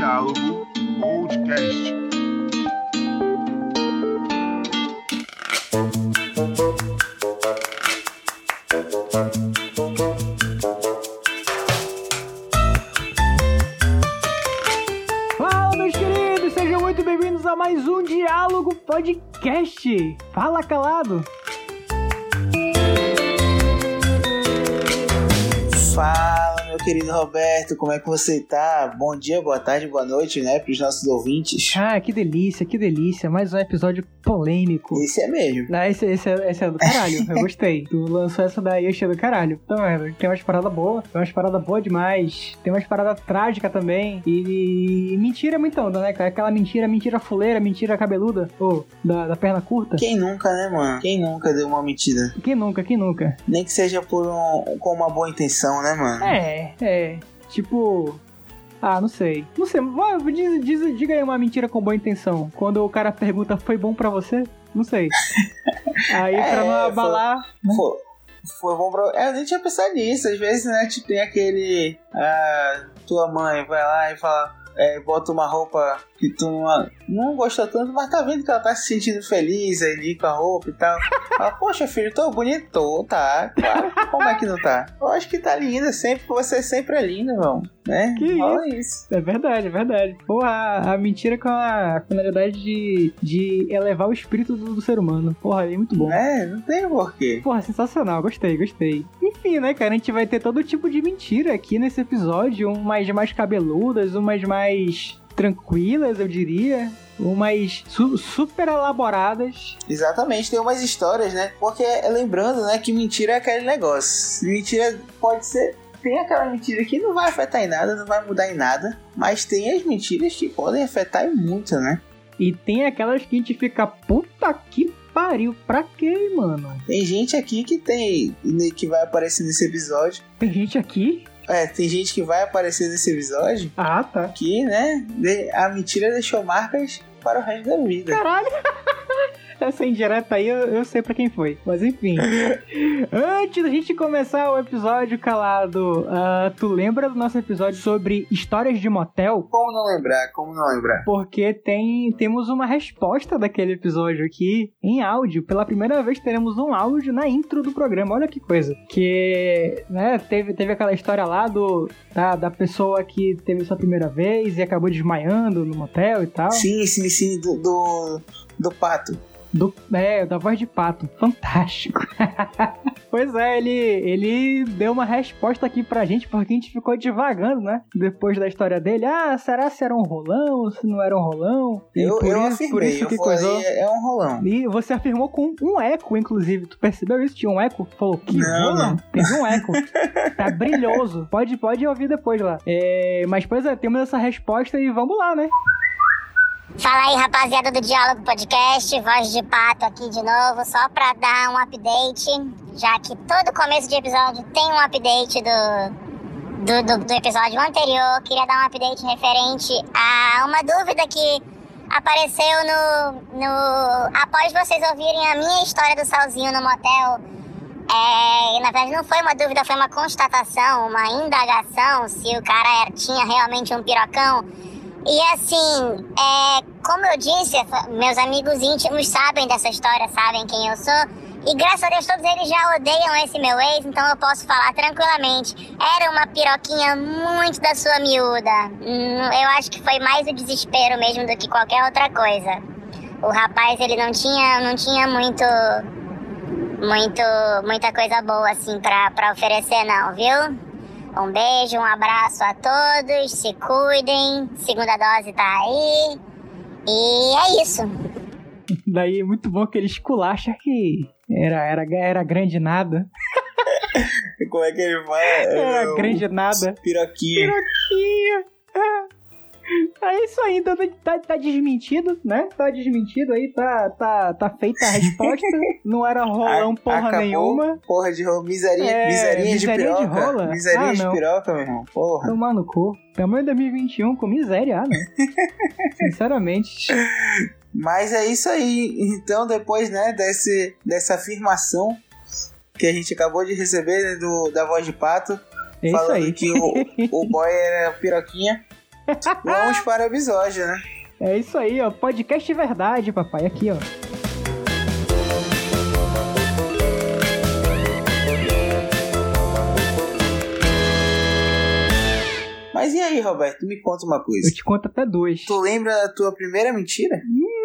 Diálogo Podcast. Fala, meus queridos, sejam muito bem-vindos a mais um Diálogo Podcast. Fala, calado. Querido Roberto, como é que você tá? Bom dia, boa tarde, boa noite, né, pros nossos ouvintes. Ah, que delícia, que delícia. Mais um episódio polêmico. Esse é mesmo. Ah, esse, esse, é, esse é do caralho, eu gostei. Tu lançou essa daí, eu achei do caralho. Então, é, tem umas paradas boas, tem umas paradas boas demais, tem umas paradas trágicas também. E, mentira é muito onda, né, cara? Aquela mentira, mentira fuleira, mentira cabeluda, ou da, da perna curta. Quem nunca, né, mano? Quem nunca deu uma mentira? Quem nunca, quem nunca? Nem que seja por um, com uma boa intenção, né, mano? É, é. Tipo. Ah, não sei. Não sei. Diz, diz, diga aí uma mentira com boa intenção. Quando o cara pergunta, foi bom pra você? Não sei. Aí, pra É, não abalar. né? Foi, foi bom pra. É, eu nem tinha pensado nisso. Às vezes, né, tipo, tem aquele. Ah, tua mãe vai lá e fala. É, bota uma roupa que tu não, não gostou tanto, mas tá vendo que ela tá se sentindo feliz ali com a roupa e tal. Fala, poxa, filho, tô bonito, tô, tá. Claro, como é que não tá? Eu acho que tá linda, sempre, você sempre é linda, irmão. Né? Que Fala isso. É verdade, é verdade. Porra, a, a mentira com a finalidade de, de elevar o espírito do, do ser humano. Porra, é muito bom. É, não tem porquê. Porra, sensacional, gostei, gostei. Enfim, né, cara, a gente vai ter todo tipo de mentira aqui nesse episódio, umas mais cabeludas, umas mais tranquilas, eu diria, umas su- super elaboradas. Exatamente, tem umas histórias, né? Porque lembrando, né, que mentira é aquele negócio. Mentira pode ser. Tem aquela mentira que não vai afetar em nada, não vai mudar em nada. Mas tem as mentiras que podem afetar em muito, né? E tem aquelas que a gente fica, puta que pariu, pra quê, mano? Tem gente aqui que tem. que vai aparecer nesse episódio. Tem gente aqui? É, tem gente que vai aparecer nesse episódio Ah, tá. que, né, a mentira deixou marcas para o resto da vida. Caralho! Essa indireta aí eu, eu sei pra quem foi. Mas enfim. Antes da gente começar o episódio, calado, ah, tu lembra do nosso episódio sobre histórias de motel? Como não lembrar? Como não lembrar? Porque tem, temos uma resposta daquele episódio aqui em áudio. Pela primeira vez teremos um áudio na intro do programa. Olha que coisa. Que, né, teve, teve aquela história lá do, da, da pessoa que teve sua primeira vez e acabou desmaiando no motel e tal. Sim, sim, sim, do, do, do pato. Do, é, da voz de pato. Fantástico. pois é, ele, ele deu uma resposta aqui pra gente, porque a gente ficou divagando, né? Depois da história dele. Ah, será se era um rolão? Se não era um rolão? E Eu, por eu isso, afirmei, por isso que falei, coisou. é é um rolão. E você afirmou com um eco, inclusive. Tu percebeu isso? Tinha um eco? Falou, que Não, rolão? Teve um eco. tá brilhoso. Pode, pode ouvir depois lá. É, mas, pois é, temos essa resposta e vamos lá, né? Fala aí, rapaziada do Diálogo Podcast, voz de pato aqui de novo, só pra dar um update, já que todo começo de episódio tem um update do, do, do, do episódio anterior. Queria dar um update referente a uma dúvida que apareceu no, no após vocês ouvirem a minha história do Salzinho no motel. É, na verdade não foi uma dúvida, foi uma constatação, uma indagação se o cara era- tinha realmente um pirocão. E assim, é, como eu disse, meus amigos íntimos sabem dessa história, sabem quem eu sou. E graças a Deus todos eles já odeiam esse meu ex, então eu posso falar tranquilamente. Era uma piroquinha muito da sua miúda. Hum, Eu acho que foi mais o desespero mesmo do que qualquer outra coisa. O rapaz, ele não tinha, não tinha muito, muito, muita coisa boa assim pra oferecer não, viu? Um beijo, um abraço a todos, se cuidem, segunda dose tá aí. E é isso. Daí, muito bom que ele esculacha que era, era, era grande nada. Como é que ele fala? Era É, grande nada. Piroquinha. Piroquinha. É isso aí, então tá, tá desmentido, né? Tá desmentido aí, tá, tá, tá feita a resposta. Não era rolão porra acabou, nenhuma. Porra de rola. Miserinha, É, de miserinha de piroca. rola? Miserinha Ah, de não. piroca, meu irmão. Porra. Tomar no cu. Tamanho 2021 com miséria, ah, não. Sinceramente. Mas é isso aí. Então, depois, né, desse, dessa afirmação que a gente acabou de receber né, do, da voz de pato, É isso falando aí. que o, o boy era piroquinha. Vamos para o episódio, né? É isso aí, ó. Podcast verdade, papai. Aqui, ó. Mas e aí, Roberto? Me conta uma coisa. Eu te conto até dois. Tu lembra da tua primeira mentira?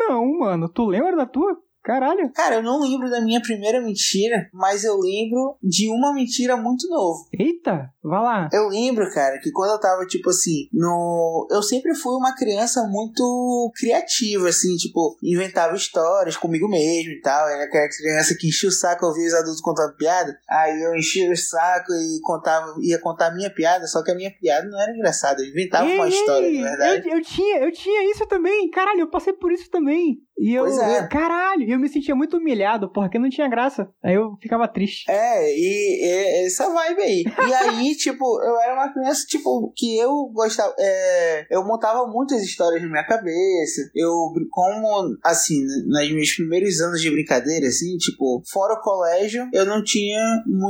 Não, mano. Tu lembra da tua? Caralho. Cara, eu não lembro da minha primeira mentira, mas eu lembro de uma mentira muito novo. Eita, vai lá. Eu lembro, cara, que quando eu tava, tipo assim, no. Eu sempre fui uma criança muito criativa, assim, tipo, inventava histórias comigo mesmo e tal. Era aquela criança que enchia o saco ouvir os adultos contando piada. Aí eu enchia o saco e contava, ia contar a minha piada, só que a minha piada não era engraçada. Eu inventava Ei, uma história, ei, de verdade. Eu, eu tinha, eu tinha isso também. Caralho, eu passei por isso também. E eu, Pois é. eu- caralho, eu me sentia muito humilhado porque não tinha graça. Aí eu ficava triste. É, e, e essa vibe aí. E aí, tipo, eu era uma criança, tipo, que eu gostava. é, eu montava muitas histórias na minha cabeça. Eu, como, assim, nos meus primeiros anos de brincadeira, assim, tipo, fora o colégio, eu não tinha.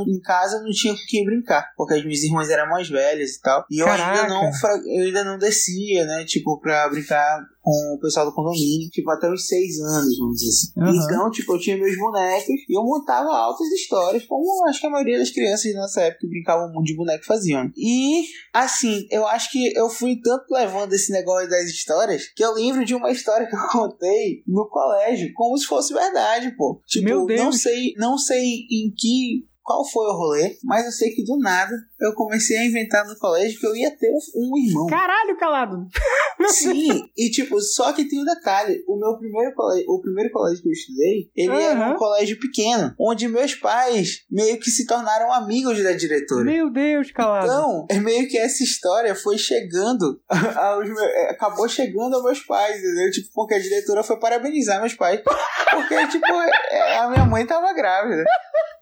Em casa, eu não tinha com quem brincar. Porque as minhas irmãs eram mais velhas e tal. E eu ainda não, eu ainda não descia, né, tipo, pra brincar com o pessoal do condomínio, tipo, até os seis anos, vamos dizer assim. Aham. Então, tipo, eu tinha meus bonecos e eu montava altas histórias, como acho que a maioria das crianças da nossa época brincavam muito de boneco faziam. E, assim, eu acho que eu fui tanto levando esse negócio das histórias que eu lembro de uma história que eu contei no colégio, como se fosse verdade, pô. Tipo, Meu Deus. não sei, não sei em que. Qual foi o rolê, mas eu sei que do nada eu comecei a inventar no colégio que eu ia ter um irmão. Caralho, calado. Sim, e tipo, só que tem um detalhe. O meu primeiro colégio, o primeiro colégio que eu estudei, ele era Aham. um colégio pequeno, onde meus pais meio que se tornaram amigos da diretora. Meu Deus, calado. Então, é meio que essa história foi chegando aos meus, é, acabou chegando aos meus pais, entendeu? Tipo, porque a diretora foi parabenizar meus pais. Porque, tipo, é, a minha mãe tava grávida.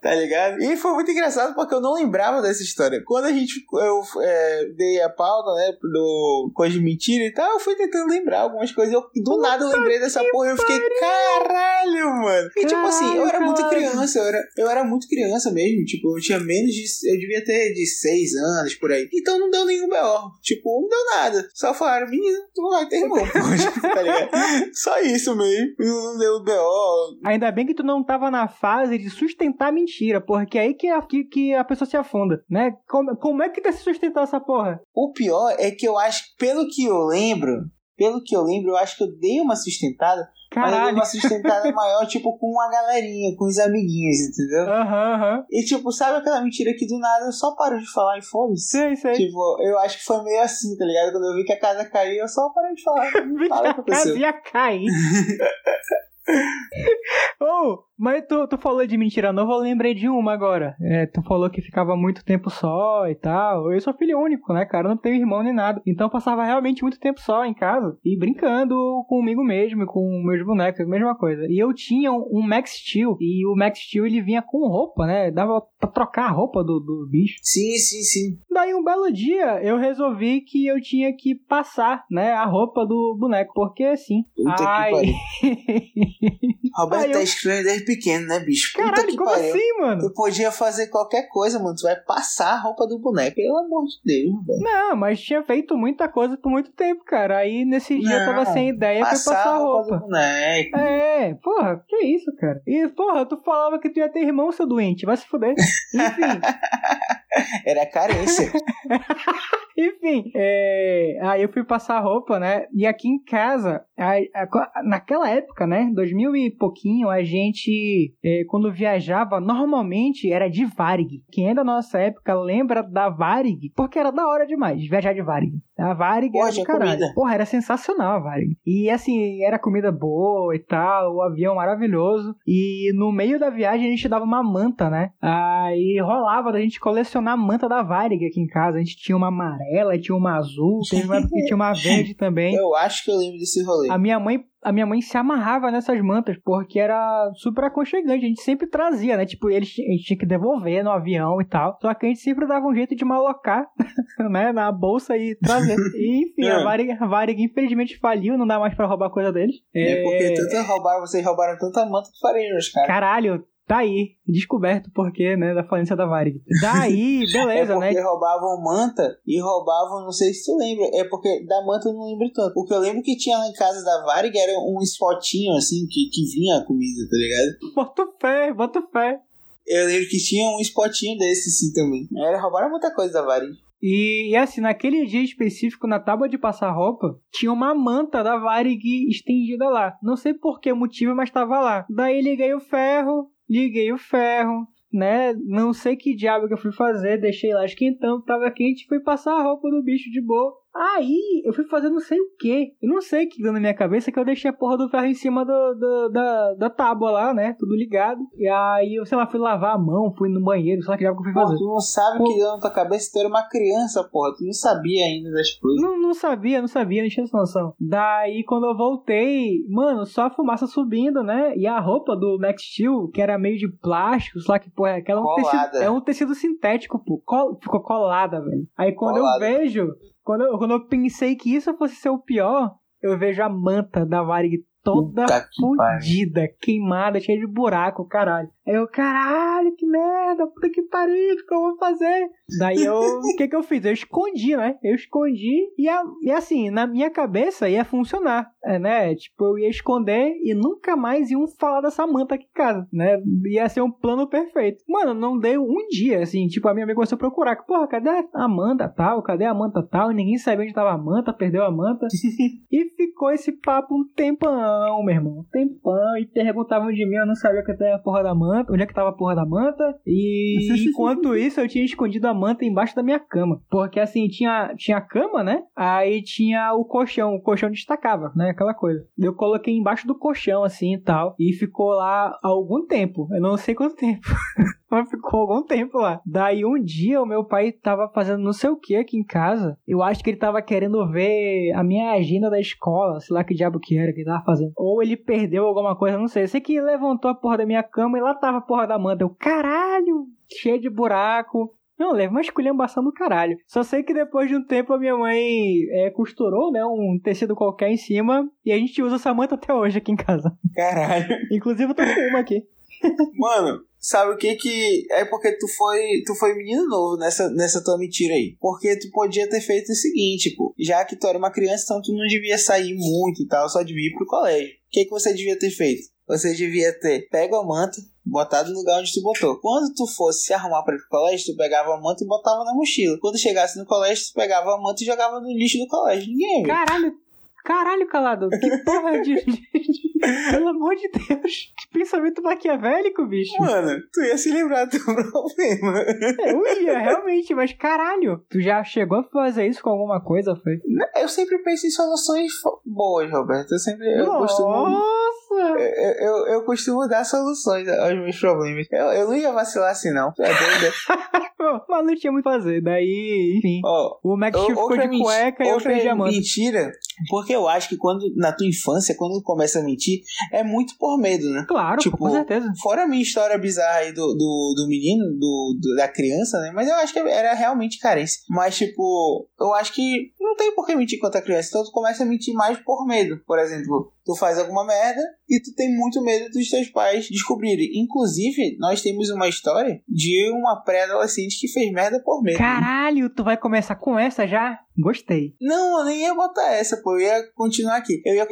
Tá ligado? E foi muito engraçado porque eu não lembrava dessa história. Quando a gente. Eu é, dei a pauta, né? Do coisa de mentira e tal, eu fui tentando lembrar algumas coisas. Eu, do nada eu lembrei dessa porra e eu fiquei, caralho, mano. E tipo assim, eu era muito criança, eu era, eu era muito criança mesmo. Tipo, eu tinha menos de. Eu devia ter de 6 anos por aí. Então não deu nenhum B.O. Tipo, não deu nada. Só falaram, menino, tu vai ter irmão, tá ligado? Só isso mesmo. Não deu B.O. Ainda bem que tu não tava na fase de sustentar a mentira, porque é aí que a, que, que a pessoa se afunda, né? Como, como é que tá se sustentar essa porra? O pior é que eu acho, pelo que eu lembro, pelo que eu lembro, eu acho que eu dei uma sustentada, mas eu dei Caralho. uma sustentada maior, tipo, com uma galerinha, com os amiguinhos, entendeu? Aham, aham. E tipo, sabe aquela mentira que do nada eu só paro de falar e foda-se? Sei, sei. Tipo, eu acho que foi meio assim, tá ligado? Quando eu vi que a casa caiu, eu só parei de falar. Vi que a que aconteceu. casa ia cair. oh, mas tu, tu falou de mentira nova, eu lembrei de uma agora. É, tu falou que ficava muito tempo só e tal. Eu sou filho único, né, cara? Eu não tenho irmão nem nada. Então eu passava realmente muito tempo só em casa e brincando comigo mesmo e com meus bonecos, a mesma coisa. E eu tinha um, Max Steel e o Max Steel ele vinha com roupa, né? Dava pra trocar a roupa do, do bicho. Sim, sim, sim. Daí um belo dia eu resolvi que eu tinha que passar, né, a roupa do boneco, porque sim. Puta que Ai. pariu. Roberto Ai, tá eu- pequeno, né, bicho? Puta Caralho, que como pariu. assim, mano? Tu podia fazer qualquer coisa, mano. Tu vai passar a roupa do boneco. Pelo amor de Deus, velho. Não, mas tinha feito muita coisa por muito tempo, cara. Aí nesse dia eu tava Não, sem ideia, foi passar a roupa. do boneco. É, porra, que isso, cara? E, porra, tu falava que tu ia ter irmão, seu doente, vai se fuder. Enfim, Era carência. enfim, é, aí eu fui passar roupa, né? E aqui em casa, naquela época, né? 2000 e pouquinho, a gente, é, quando viajava, normalmente era de Varig. Quem é da nossa época lembra da Varig, porque era da hora demais viajar de Varig. A Varig Pô, era do caralho. comida. Porra, era sensacional a Varig. E assim, era comida boa e tal, o avião maravilhoso. E no meio da viagem a gente dava uma manta, né? Aí rolava da gente colecionar a manta da Varig aqui em casa. A gente tinha uma amarela, tinha uma azul, teve uma tinha uma verde também. Eu acho que eu lembro desse rolê. A minha mãe, a minha mãe se amarrava nessas mantas porque era super aconchegante. A gente sempre trazia, né? Tipo, eles, a gente tinha que devolver no avião e tal. Só que a gente sempre dava um jeito de malocar, né? Na bolsa e trazer. E, enfim, a É. Varig, a Varig infelizmente faliu, não dá mais pra roubar coisa deles. É porque tanto roubaram, vocês roubaram tanta manta que farinha nos caras. Caralho, Tá aí, descoberto o porquê, né, da falência da Varig. Daí, beleza, é porque né? roubavam manta e roubavam, não sei se tu lembra, é porque da manta eu não lembro tanto. O que eu lembro que tinha lá em casa da Varig era um spotinho assim, que, que vinha a comida, tá ligado? Bota fé, bota fé. Eu lembro que tinha um spotinho desse assim também. Era, roubaram muita coisa da Varig. E, e assim, naquele dia específico, na tábua de passar roupa, tinha uma manta da Varig estendida lá. Não sei por que motivo, mas tava lá. Daí liguei o ferro, liguei o ferro, né? Não sei que diabo que eu fui fazer, deixei lá esquentando, tava quente, fui passar a roupa do bicho de boa. Aí eu fui fazer não sei o que. Eu não sei o que deu na minha cabeça que eu deixei a porra do ferro em cima do, do- da, da tábua lá, né? Tudo ligado. E aí eu, sei lá, fui lavar a mão, fui no banheiro, sei lá que diabo que eu fui Pô, fazer. tu não sabe o que deu na tua cabeça, tu era uma criança, porra. Tu não sabia ainda das coisas. Não, não sabia, não sabia, não tinha essa noção. Daí, quando eu voltei, mano, só a fumaça subindo, né? E a roupa do Max Steel, que era meio de plástico, só que, pô, é aquela um Colada. tecido, é um tecido sintético, pô. Col- ficou colada, velho. Aí quando Colada. eu vejo, quando eu, quando eu pensei que isso fosse ser o pior, eu vejo a manta da Varig toda Puta que pariu. fudida, queimada, cheia de buraco, caralho. Aí eu, caralho, que merda, puta que pariu, o que eu vou fazer? Daí eu, o que que eu fiz? Eu escondi, né? Eu escondi e, a- e assim, na minha cabeça ia funcionar, é, né? Tipo, eu ia esconder e nunca mais iam falar dessa manta aqui em casa, né? Ia ser um plano perfeito. Mano, não deu um dia, assim, tipo, a minha amiga começou a procurar, porra, cadê a manta tal? Cadê a manta tal? E ninguém sabia onde tava a manta, perdeu a manta. E ficou esse papo um tempão, meu irmão. Um tempão. E perguntavam de mim, eu não sabia que eu a porra da manta. Onde é que tava a porra da manta? E enquanto isso, eu tinha escondido a manta embaixo da minha cama. Porque assim, tinha, tinha a cama, né? Aí tinha o colchão. O colchão destacava, né? Aquela coisa. Eu coloquei embaixo do colchão, assim e tal. E ficou lá algum tempo. Eu não sei quanto tempo. Mas ficou algum tempo lá. Daí um dia o meu pai tava fazendo não sei o que aqui em casa. Eu acho que ele tava querendo ver a minha agenda da escola, sei lá que diabo que era que ele tava fazendo. Ou ele perdeu alguma coisa, não sei. Eu sei que levantou a porra da minha cama e lá tava a porra da manta. Eu, caralho, cheio de buraco. Não, leva uma esculhambação do caralho. Só sei que depois de um tempo a minha mãe é, costurou, né, um tecido qualquer em cima e a gente usa essa manta até hoje aqui em casa. Caralho. Inclusive eu tô com uma aqui. Mano, sabe o que que... É porque tu foi, tu foi menino novo nessa, nessa tua mentira aí. Porque tu podia ter feito o seguinte, pô. Já que tu era uma criança, então tu não devia sair muito e tal, só devia ir pro colégio. O que que você devia ter feito? Você devia ter pego a manta, botado no lugar onde tu botou. Quando tu fosse se arrumar para ir pro colégio, tu pegava a manta e botava na mochila. Quando chegasse no colégio, tu pegava a manta e jogava no lixo do colégio. Ninguém viu. Caralho, caralho, calado. Que porra de. de- Pelo amor de Deus. Que pensamento maquiavélico, bicho. Mano, tu ia se lembrar do problema. Eu ia, realmente, mas caralho. Tu já chegou a fazer isso com alguma coisa, foi? Eu sempre penso em soluções boas, Roberto. Eu sempre eu costumo. Nossa! Eu, eu, eu costumo dar soluções aos meus problemas. Eu, eu não ia vacilar assim, não. Tu é doida? Mas não tinha muito fazer. Daí, enfim. Ó, O Max o- ficou de cueca e eu perdi a manta. mentira, porque eu acho que quando na tua infância, quando tu começa a mentir, é muito por medo, né? Claro, Tipo, com certeza. Fora a minha história bizarra aí do, do, do menino, do, do- da criança, né? Mas eu acho que era realmente carência. Mas, tipo, eu acho que não tem por que mentir contra a criança. Então tu começa a mentir mais por medo. Por exemplo, tu faz alguma merda e tu tem muito medo dos teus pais descobrirem. Inclusive, nós temos uma história de uma pré-adolescente que fez merda por medo. Caralho, tu vai começar com essa já? Gostei. Não, eu nem ia botar essa, pô. Eu ia continuar aqui. Eu ia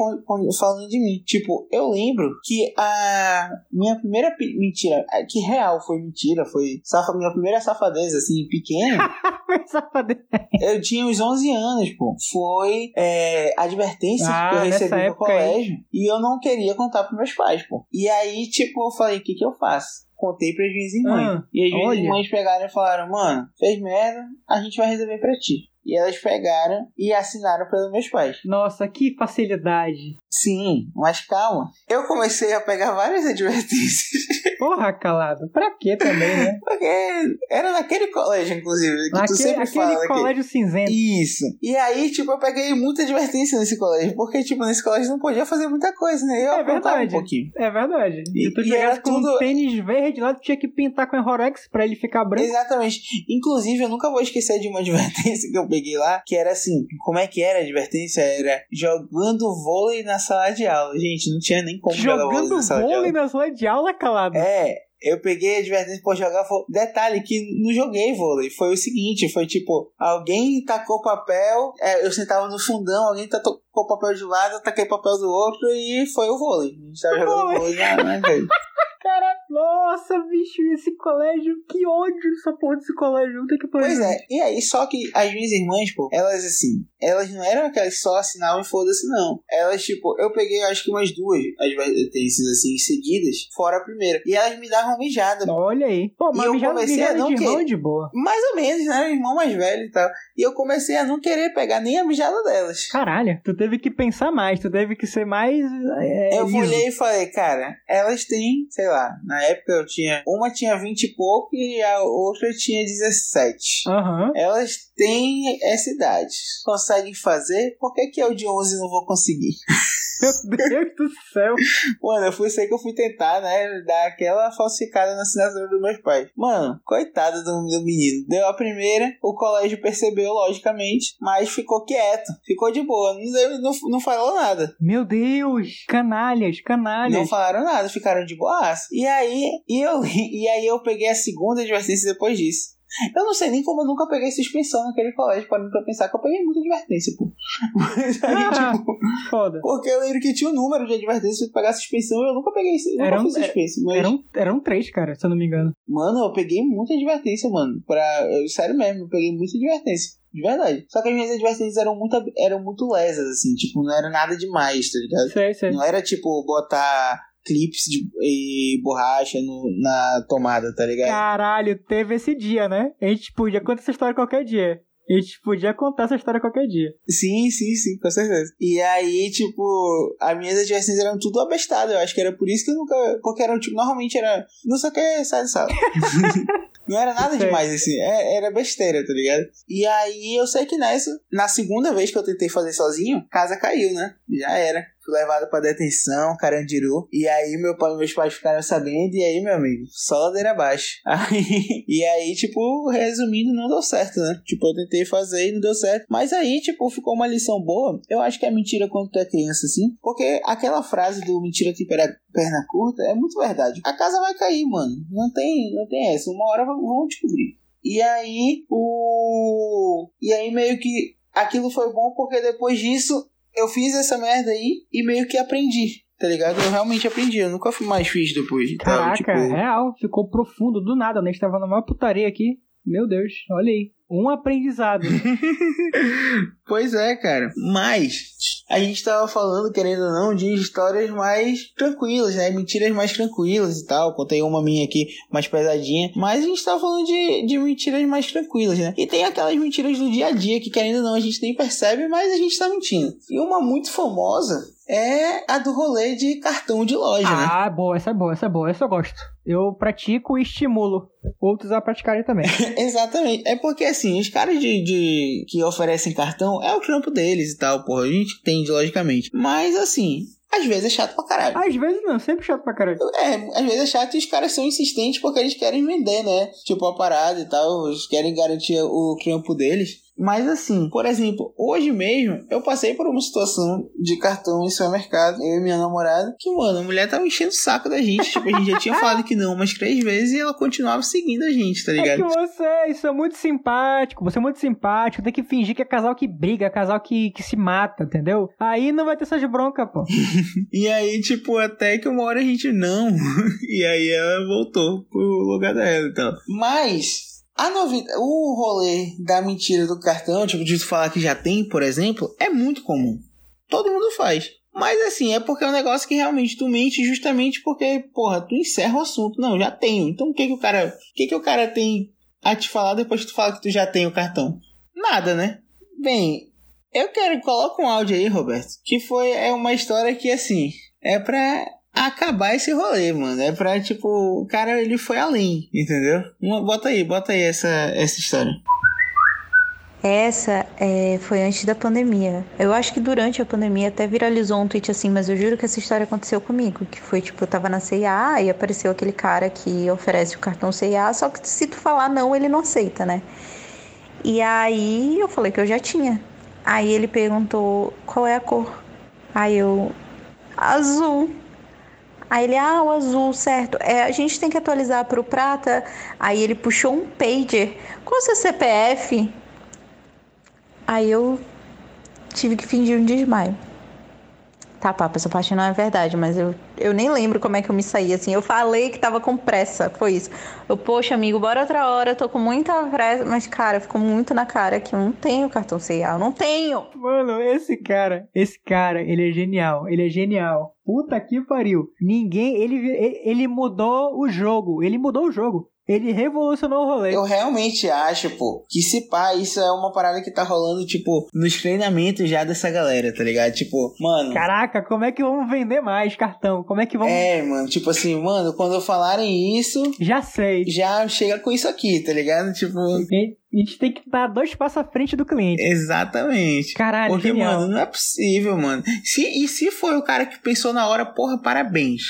falando de mim. Tipo, eu lembro que a minha primeira mentira, a- que real foi mentira, foi safa, minha primeira safadeza, assim, pequena. Safadeza. eu tinha uns 11 anos, pô. Foi é, advertência Ah, que eu recebi no época aí. colégio. E eu não queria contar pros meus pais, pô. E aí, tipo, eu falei, o que que eu faço? Contei pras minhas irmãs. Ah, e as minhas olha. irmãs pegaram e falaram, mano, fez merda, a gente vai resolver pra ti. E elas pegaram e assinaram pelos meus pais. Nossa, que facilidade. Sim, mas calma. Eu comecei a pegar várias advertências. Porra, calado. Pra quê também, né? Porque era naquele colégio, inclusive, que tu Aquele, sempre aquele fala que... colégio cinzento. Isso. E aí, tipo, eu peguei muita advertência nesse colégio. Porque, tipo, nesse colégio não podia fazer muita coisa, né? Eu É verdade. um pouquinho. É verdade. E- tu e era com tudo- um tênis verde lá, tu tinha que pintar com Enrorex pra ele ficar branco. Exatamente. Inclusive, eu nunca vou esquecer de uma advertência que eu peguei lá, que era assim, como é que era a advertência? Era jogando vôlei na sala de aula. Gente, não tinha nem como jogar vôlei Jogando na sala vôlei na sala de aula, calado. É, Eu peguei a advertência por jogar vôlei. Detalhe que não joguei vôlei. Foi o seguinte, foi tipo, alguém tacou papel, é, eu sentava no fundão, alguém tacou papel de um lado, eu taquei papel do outro e foi o vôlei. A gente tava jogando vôlei na, na vez. Nossa, bicho, esse colégio, que ódio essa porra desse colégio. Puta que pariu. Pois é, e aí, só que as minhas irmãs, pô, elas assim, elas não eram aquelas que só assinavam e foda-se, não. Elas, tipo, eu peguei acho que umas duas advertências assim, seguidas, fora a primeira. E elas me davam mijada. Olha aí. Pô, E mas eu mijada, comecei a não de querer. de boa. Mais ou menos, né? Irmão mais velho e tal. E eu comecei a não querer pegar nem a mijada delas. Caralho, tu teve que pensar mais, tu teve que ser mais. É, eu olhei e falei, cara, elas têm, sei lá, na época eu tinha. Uma tinha 20 e pouco e a outra tinha 17. Aham. Elas têm essa idade. Conseguem fazer? Por que, que eu de 11 não vou conseguir? Meu Deus do céu. Mano, eu fui sei que eu fui tentar, né? Dar aquela falsificada na assinatura dos meus pais. Mano, coitado do, do menino. Deu a primeira, o colégio percebeu, logicamente, mas ficou quieto. Ficou de boa. Não, não, não falou nada. Meu Deus. Canalhas, canalhas. Não falaram nada, ficaram de boas. E aí, e eu, e aí eu peguei a segunda advertência depois disso. Eu não sei nem como eu nunca peguei suspensão naquele colégio, para pra pensar que eu peguei muita advertência, pô. Mas aí, Ah. tipo, Foda. porque eu lembro que tinha um número de advertências pra pegar suspensão e eu nunca peguei, nunca Era um- fui suspenso. Mas, Eram, eram três, cara, se eu não me engano. mano, eu peguei muita advertência, mano. Pra, eu- sério mesmo, eu peguei muita advertência. De verdade. Só que as minhas advertências eram muito, eram muito lesas, assim, tipo, não era nada demais, tá ligado? Sei, sei. Não era tipo botar clips de, e borracha no, na tomada, tá ligado? Caralho, teve esse dia, né? A gente podia contar essa história qualquer dia. A gente podia contar essa história qualquer dia. Sim, sim, sim, com certeza. E aí, tipo, as minhas advertências eram tudo abestadas. Eu acho que era por isso que eu nunca. Porque eram, tipo, normalmente era. Não sei o que, sai de sala. Não era nada demais, assim. É- Era besteira, tá ligado? E aí eu sei que nessa, na segunda vez que eu tentei fazer sozinho, casa caiu, né? Já era. Fui levado pra detenção, Carandiru. E aí meu pai, meus pais ficaram sabendo. E aí, meu amigo, só ladeira abaixo. Aí, e aí, tipo, resumindo, não deu certo, né? Tipo, eu tentei fazer e não deu certo. Mas aí, tipo, ficou uma lição boa. Eu acho que é mentira quando tu é criança, assim. Porque aquela frase do mentira que pera- perna curta é muito verdade. A casa vai cair, mano. Não tem, não tem essa. Uma hora vão descobrir. E aí, o. E aí, meio que aquilo foi bom porque depois disso eu fiz essa merda aí e meio que aprendi. Tá ligado? Eu realmente aprendi. Eu nunca mais fiz depois. e tal, Caraca, tipo... real. Ficou profundo do nada, né? A gente tava na maior putaria aqui. Meu Deus, olha aí. Um aprendizado. Pois é, cara. Mas a gente tava falando, querendo ou não, de histórias mais tranquilas, né? Mentiras mais tranquilas e tal. Contei uma minha aqui mais pesadinha. Mas a gente tava falando de, de mentiras mais tranquilas, né? E tem aquelas mentiras do dia a dia que, querendo ou não, a gente nem percebe, mas a gente tá mentindo. E uma muito famosa é a do rolê de cartão de loja, né? ah, boa, essa é boa, essa é boa, essa eu gosto. Eu pratico e estimulo outros a praticarem também. Exatamente. É porque assim, os caras de, de que oferecem cartão é o trampo deles e tal, porra. A gente entende, logicamente. Mas assim, às vezes é chato pra caralho. Às vezes não, sempre chato pra caralho. É, às vezes é chato e os caras são insistentes porque eles querem vender, né? Tipo, a parada e tal, eles querem garantir o trampo deles. Mas assim, por exemplo, hoje mesmo eu passei por uma situação de cartão em supermercado, eu e minha namorada, que, mano, a mulher tava enchendo o saco da gente. Tipo, a gente já tinha falado que não umas três vezes e ela continuava seguindo a gente, tá É ligado? que vocês são muito simpáticos, você é muito simpático, tem que fingir que é casal que briga, casal que, que se mata, entendeu? Aí não vai ter essas broncas, pô. E aí, tipo, até que uma hora a gente não. e aí ela voltou pro lugar dela e tal. Mas. A novidade, o rolê da mentira do cartão, tipo, de falar que já tem, por exemplo, é muito comum. Todo mundo faz. Mas assim, é porque é um negócio que realmente tu mente justamente porque, porra, tu encerra o assunto. Não, já tenho. Então o que que o cara, o que que o cara tem a te falar depois que tu fala que tu já tem o cartão? Nada, né? Bem, eu quero coloca um áudio aí, Roberto, que foi é uma história que assim, é pra acabar esse rolê, mano. É pra tipo, o cara ele foi além, entendeu? Uma- Bota aí, bota aí essa essa história. Essa é, foi antes da pandemia. Eu acho que durante a pandemia até viralizou um tweet assim, mas eu juro que essa história aconteceu comigo. Que foi tipo, eu tava na CIA e apareceu aquele cara que oferece o cartão CIA, só que se tu falar não, ele não aceita, né? E aí eu falei que eu já tinha. Aí ele perguntou qual é a cor. Aí eu, azul. Aí ele, ah, o azul, certo. É, a gente tem que atualizar pro prata. Aí ele puxou um pager. Qual o seu CPF? Aí eu tive que fingir um desmaio. Tá, papo, essa parte não é verdade, mas eu, eu nem lembro como é que eu me saí, assim. Eu falei que tava com pressa, foi isso. Eu, poxa, amigo, bora outra hora, tô com muita pressa. Mas, cara, ficou muito na cara que eu não tenho cartão CIA, eu não tenho! Mano, esse cara, esse cara, ele é genial, ele é genial. Puta que pariu. Ninguém, ele, ele mudou o jogo, ele mudou o jogo. Ele revolucionou o rolê. Eu realmente acho, pô, que se pá, isso é uma parada que tá rolando, tipo, nos treinamentos já dessa galera, tá ligado? Tipo, mano. Caraca, como é que vamos vender mais cartão? Como é que vamos. É, mano, tipo assim, mano, quando falarem isso. Já sei. Já chega com isso aqui, tá ligado? Tipo. A gente tem que dar dois passos à frente do cliente. Exatamente. Caralho, Porque, genial. mano, não é possível, mano. Se, e se foi o cara que pensou na hora, porra, parabéns.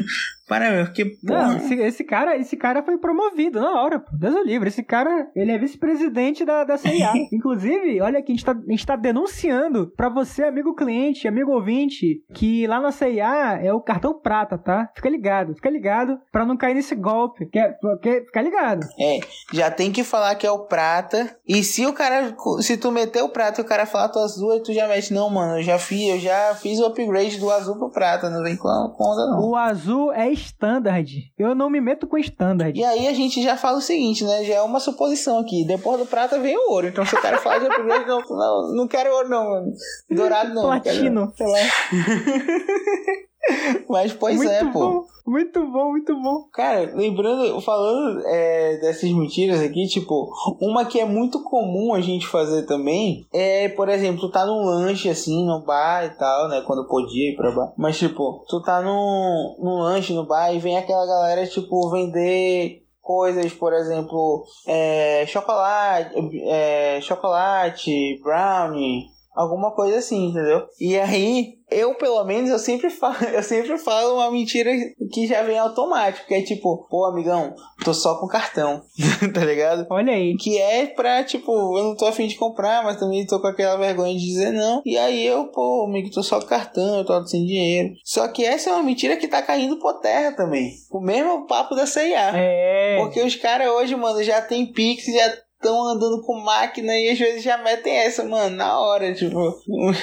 parabéns, porque, porra... Não, esse, esse, cara, esse cara foi promovido na hora, pô. Deus o livre. Esse cara, ele é vice-presidente da, da CIA. Inclusive, olha aqui, a gente, tá, a gente tá denunciando pra você, amigo cliente, amigo ouvinte, que lá na CIA é o cartão prata, tá? Fica ligado, fica ligado pra não cair nesse golpe. Que, que, fica ligado. É, já tem que falar que é o prata. E se o cara, se tu meter o prata e o cara falar tu azul, tu já mete, não, mano, eu já fiz, eu já fiz o upgrade do azul pro prata, não vem com onda não. O azul é standard. Eu não me meto com standard. E aí a gente já fala o seguinte, né? Já é uma suposição aqui. Depois do prata vem o ouro. Então se o cara falar de upgrade, não, não, não quero ouro não, mano. Dourado não. Platino, sei lá. Mas pois muito é, bom, pô. Muito bom, muito bom. Cara, lembrando, falando é, dessas mentiras aqui, tipo, uma que é muito comum a gente fazer também é, por exemplo, tu tá num lanche assim, no bar e tal, né? Quando podia ir pra bar. Mas, tipo, tu tá num, num lanche no bar e vem aquela galera, tipo, vender coisas, por exemplo, é, chocolate, é, chocolate, brownie, alguma coisa assim, entendeu? E aí, eu pelo menos, eu sempre falo, eu sempre falo uma mentira que já vem automático, que é tipo, pô, amigão, tô só com cartão, tá ligado? Olha aí. Que é pra, tipo, eu não tô afim de comprar, mas também tô com aquela vergonha de dizer não. E aí eu, pô, amigo, tô só com cartão, eu tô sem dinheiro. Só que essa é uma mentira que tá caindo por terra também. O mesmo papo da CIA. É. Porque os caras hoje, mano, já tem Pix, já andando com máquina e às vezes já metem essa, mano, na hora, tipo.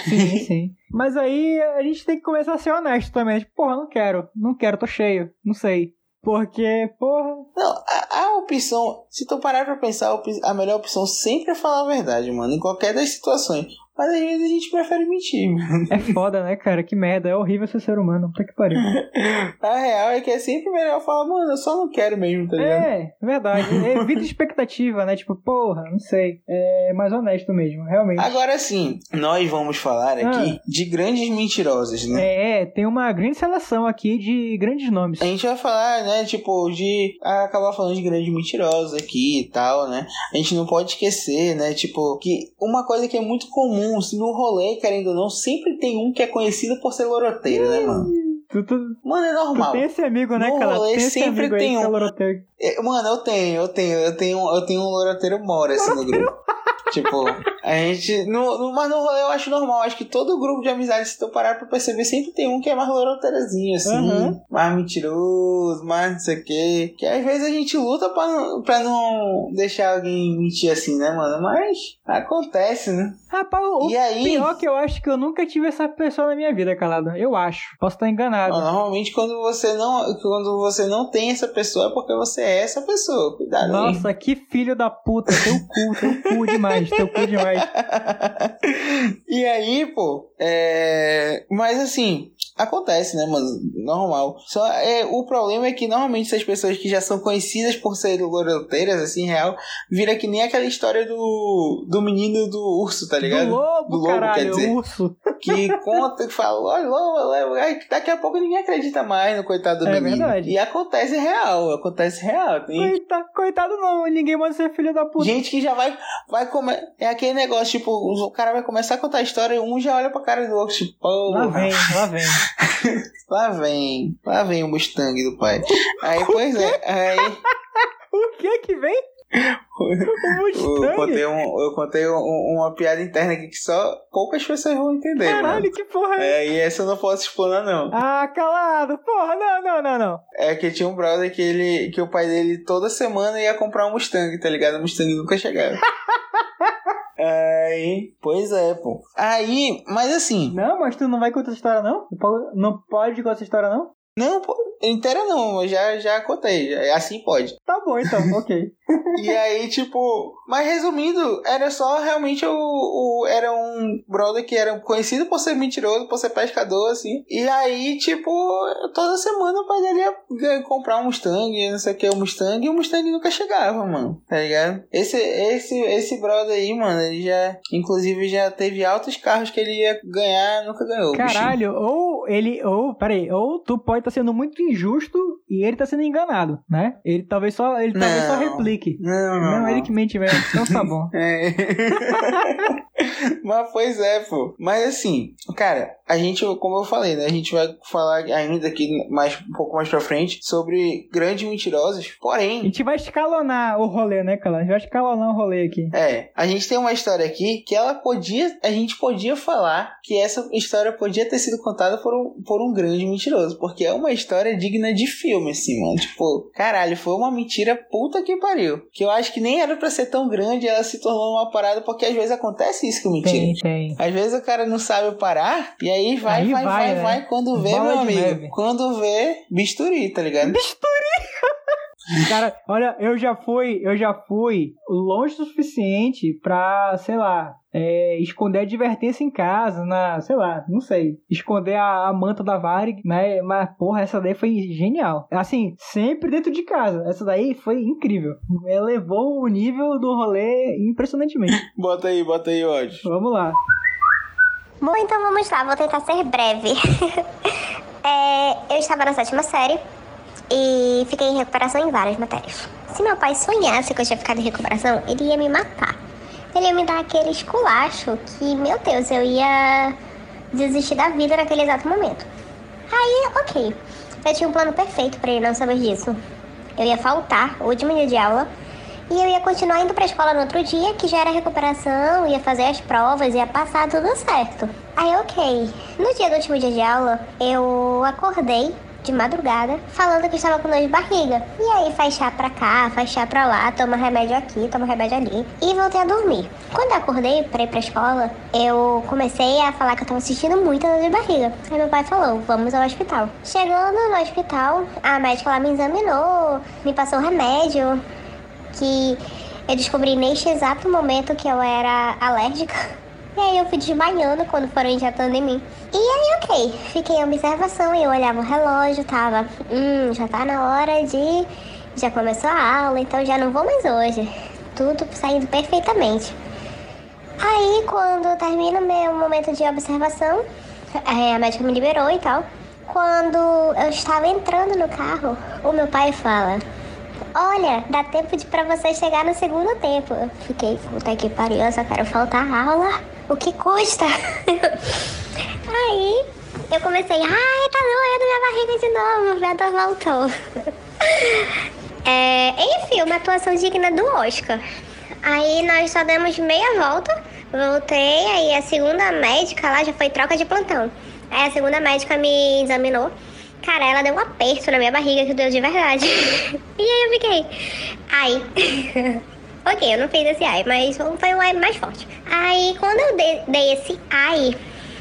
Sim, sim. Mas aí a gente tem que começar a ser honesto também. Tipo, porra, não quero, não quero, tô cheio, não sei. Porque, porra. Não, a, a opção, se tu parar pra pensar, a melhor opção sempre é falar a verdade, mano, em qualquer das situações. Mas às vezes a gente prefere mentir, mano. É foda, né, cara? Que merda. É horrível ser ser humano. Puta que pariu. A real é que é sempre melhor falar, mano, eu só não quero mesmo, tá ligado? É, verdade. Evita expectativa, né? Tipo, porra, não sei. É mais honesto mesmo, realmente. Agora sim, nós vamos falar aqui de grandes mentirosas, né? É, tem uma grande seleção aqui de grandes nomes. A gente vai falar, né, tipo, de acabar falando de grandes mentirosas aqui e tal, né? A gente não pode esquecer, né, tipo, que uma coisa que é muito comum no rolê, querendo ou não, sempre tem um que é conhecido por ser loroteiro, né, mano? Tu, tu, Mano, é tu normal. tem esse amigo, né, No cara? Tu rolê tem esse sempre tem é um. loroteiro. É, Mano, eu tenho, eu tenho, eu tenho, eu tenho um loroteiro mora assim no grupo. Tipo, a gente. No, no, mas no rolê eu acho normal. Acho que todo grupo de amizade, se tu parar pra perceber, sempre tem um que é mais loroteirazinho, assim. Uhum. Mais mentiroso, mais não sei o quê. Que às vezes a gente luta pra, não- pra não deixar alguém mentir assim, né, mano? Mas acontece, né? Rapaz, o E aí? pior é que eu acho que eu nunca tive essa pessoa na minha vida, calado. Eu acho. Posso estar enganado. Normalmente quando você não. Quando você não tem essa pessoa é porque você é essa pessoa. Cuidado aí. Nossa, que filho da puta. Teu cu, teu cu demais, teu cu demais. e aí, pô, é. Mas assim. Acontece, né, mano? Normal. Só é, o problema é que normalmente essas pessoas que já são conhecidas por serem loroteiras, assim, real, vira que nem aquela história do, do menino do urso, tá ligado? Do lobo, Do lobo, quer caralho, dizer. urso. Que conta, que fala, olha, lobo, daqui a pouco ninguém acredita mais no coitado do É menino. verdade. E acontece real, acontece real. Tem Coitado, coitado não, ninguém pode ser filho da puta. Gente que já vai, vai comer. É aquele negócio, tipo, o cara vai começar a contar a história e um já olha pra cara do outro, tipo, Lá porra, vem, lá vem. lá vem, lá vem o Mustang do pai. Aí, pois é, aí. O que que vem? Eu contei, um, eu contei um- um- uma piada interna aqui que só poucas pessoas vão entender, Caralho, mano. que porra é? É, e essa eu não posso explanar, não. Ah, calado, porra, não, não, não, não. É que tinha um brother que ele que o pai dele toda semana ia comprar um Mustang, tá ligado? O Mustang nunca chegava. Aí, pois é, pô. Aí, mas assim, Não, mas tu não vai contar essa história, não? Não pode- contar essa história, não? não, inteira não, eu já, já contei, assim pode. Tá bom, então, ok. E aí, tipo, mas resumindo, era só realmente o, o- Era um brother que era conhecido por ser mentiroso, por ser pescador, assim. E aí, tipo, toda semana o pai dele ia comprar um Mustang, não sei o que, o Mustang, e o Mustang nunca chegava, mano. Tá ligado? Esse, esse, esse brother aí, mano, ele já. Inclusive já teve altos carros que ele ia ganhar, nunca ganhou. bichinho. Caralho, ou ele, ou, peraí, ou tu pode estar sendo muito injusto e ele tá sendo enganado, né? Ele talvez só, ele talvez só Não. Replique. Não, não. Não, que mente mesmo. Então tá bom. É. Mas pois é, pô. Mas assim, cara, a gente, como eu falei, né? A gente vai falar ainda aqui mais, um pouco mais pra frente sobre grandes mentirosos. A Porém, gente vai escalonar o rolê, né, cara? A gente vai escalonar o rolê aqui. é, a gente tem uma história aqui que ela podia, a gente podia falar que essa história podia ter sido contada por um, por um grande mentiroso, porque é uma história digna de filme, assim, mano. Tipo, caralho, foi uma mentira puta que pariu. Que eu acho que nem era pra ser tão grande, ela se tornou uma parada, porque às vezes acontece isso com mentira. Tem, tem. Às vezes o cara não sabe parar, e aí vai, Aí vai, vai, vai, né? vai, quando vê, Bola meu amigo. neve. Quando vê, bisturi, tá ligado? Cara, olha, eu já fui, eu já fui longe o suficiente pra, sei lá, é, esconder a advertência em casa, na, sei lá, não sei, esconder a, a manta da Varig, né? Mas, porra, essa daí foi genial. Assim, sempre dentro de casa. Essa daí foi incrível. Elevou o nível do rolê impressionantemente. Bota aí, bota aí, ódio. Vamos lá. Bom, então vamos lá, vou tentar ser breve. É, eu estava na sétima série e fiquei em recuperação em várias matérias. Se meu pai sonhasse que eu tinha ficado em recuperação, ele ia me matar. Ele ia me dar aquele esculacho que, meu Deus, eu ia desistir da vida naquele exato momento. Aí, ok. Eu tinha um plano perfeito pra ele não saber disso. Eu ia faltar o último dia de aula e eu ia continuar indo pra escola no outro dia, que já era recuperação, ia fazer as provas, ia passar tudo certo. Aí, ok. No dia do último dia de aula, eu acordei de madrugada, falando que estava com dor de barriga. E aí faz chá pra cá, faz chá pra lá, toma remédio aqui, toma remédio ali. E voltei a dormir. Quando eu acordei pra ir pra escola, eu comecei a falar que eu tava sentindo muita dor de barriga. Aí meu pai falou, vamos ao hospital. Chegando no hospital, a médica lá me examinou, me passou remédio, que eu descobri neste exato momento que eu era alérgica. E aí eu fui desmaiando quando foram injetando em mim. E aí, ok, fiquei em observação e eu olhava o relógio, tava, hum, já tá na hora de. Já começou a aula, então já não vou mais hoje. Tudo saindo perfeitamente. Aí, quando termina meu momento de observação, é, a médica me liberou e tal. Quando eu estava entrando no carro, o meu pai fala: Olha, dá tempo de pra você chegar no segundo tempo. Eu fiquei, puta que pariu, eu só quero faltar aula. O que custa? Aí eu comecei, ai, tá doendo minha barriga de novo, minha dor voltou. É, enfim, uma atuação digna do Oscar. Aí nós só demos meia volta, voltei, aí a segunda médica lá já foi troca de plantão. Aí a segunda médica me examinou. Cara, ela deu um aperto na minha barriga que deu de verdade. e aí eu fiquei. Ai. Ok, eu não fiz esse ai, mas foi um ai mais forte. Aí quando eu dei, esse ai,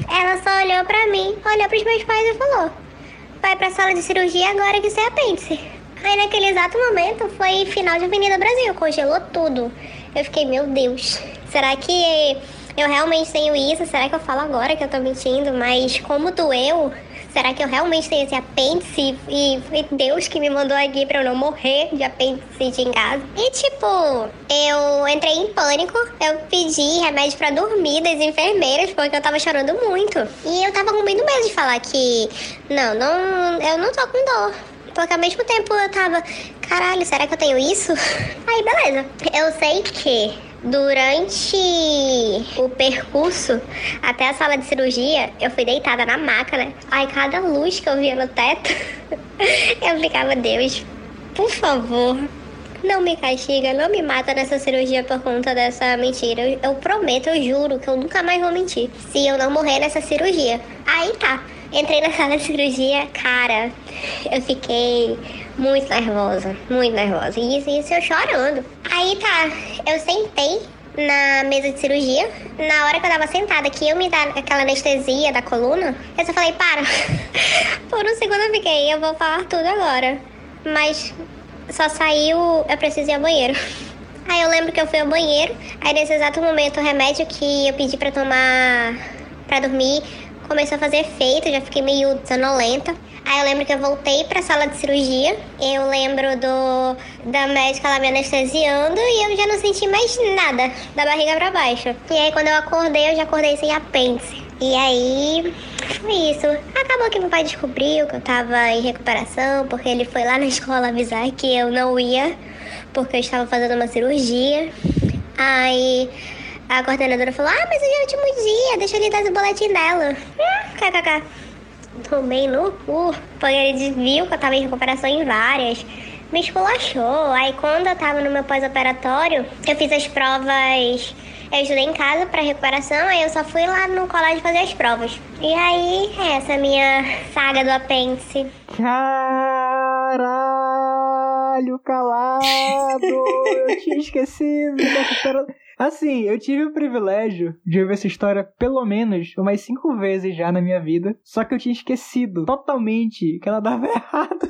ela só olhou pra mim, olhou pros meus pais e falou: Vai pra sala de cirurgia agora que você é apêndice. Aí naquele exato momento foi final de Avenida Brasil, congelou tudo. Eu fiquei, meu Deus, será que eu realmente tenho isso? Será que eu falo agora que eu tô mentindo? Mas como doeu, será que eu realmente tenho esse apêndice? E foi Deus que me mandou aqui pra eu não morrer de apêndice em casa. E tipo, eu entrei em pânico, eu pedi remédio pra dormir das enfermeiras porque eu tava chorando muito. E eu tava com muito medo de falar que, não, não, eu não tô com dor. Porque ao mesmo tempo eu tava, caralho, será que eu tenho isso? Aí beleza. Eu sei que durante o percurso até a sala de cirurgia, eu fui deitada na maca, né? Aí cada luz que eu via no teto, eu ficava, Deus, por favor, não me castiga, não me mata nessa cirurgia por conta dessa mentira. Eu, eu prometo, eu juro que eu nunca mais vou mentir. Se eu não morrer nessa cirurgia. Aí tá. Entrei na sala de cirurgia, cara, eu fiquei muito nervosa, muito nervosa. E isso, isso eu chorando. Aí tá, eu sentei na mesa de cirurgia. Na hora que eu tava sentada, que eu me dar aquela anestesia da coluna, eu só falei, para. Por um segundo eu fiquei, eu vou falar tudo agora. Mas só saiu, eu preciso ir ao banheiro. Aí eu lembro que eu fui ao banheiro, aí nesse exato momento o remédio que eu pedi para tomar para dormir começou a fazer efeito, já fiquei meio sonolenta. Aí eu lembro que eu voltei pra sala de cirurgia. Eu lembro do da médica lá me anestesiando e eu já não senti mais nada da barriga pra baixo. E aí quando eu acordei, eu já acordei sem apêndice. E aí foi isso. Acabou que meu pai descobriu que eu tava em recuperação, porque ele foi lá na escola avisar que eu não ia, porque eu estava fazendo uma cirurgia. Aí a coordenadora falou: Ah, mas hoje é o último dia, deixa eu lhe dar o boletim dela. Hum, kkk. Tomei no cu, porque ele viu que eu tava em recuperação em várias. Me esculachou. Aí quando eu tava no meu pós-operatório, eu fiz as provas. Eu estudei em casa pra recuperação, aí eu só fui lá no colégio fazer as provas. E aí, essa é a minha saga do apêndice. Caralho, calado! eu tinha esquecido dessa história. Assim, eu tive o privilégio de ouvir essa história pelo menos umas cinco vezes já na minha vida. Só que eu tinha esquecido totalmente que ela dava errado.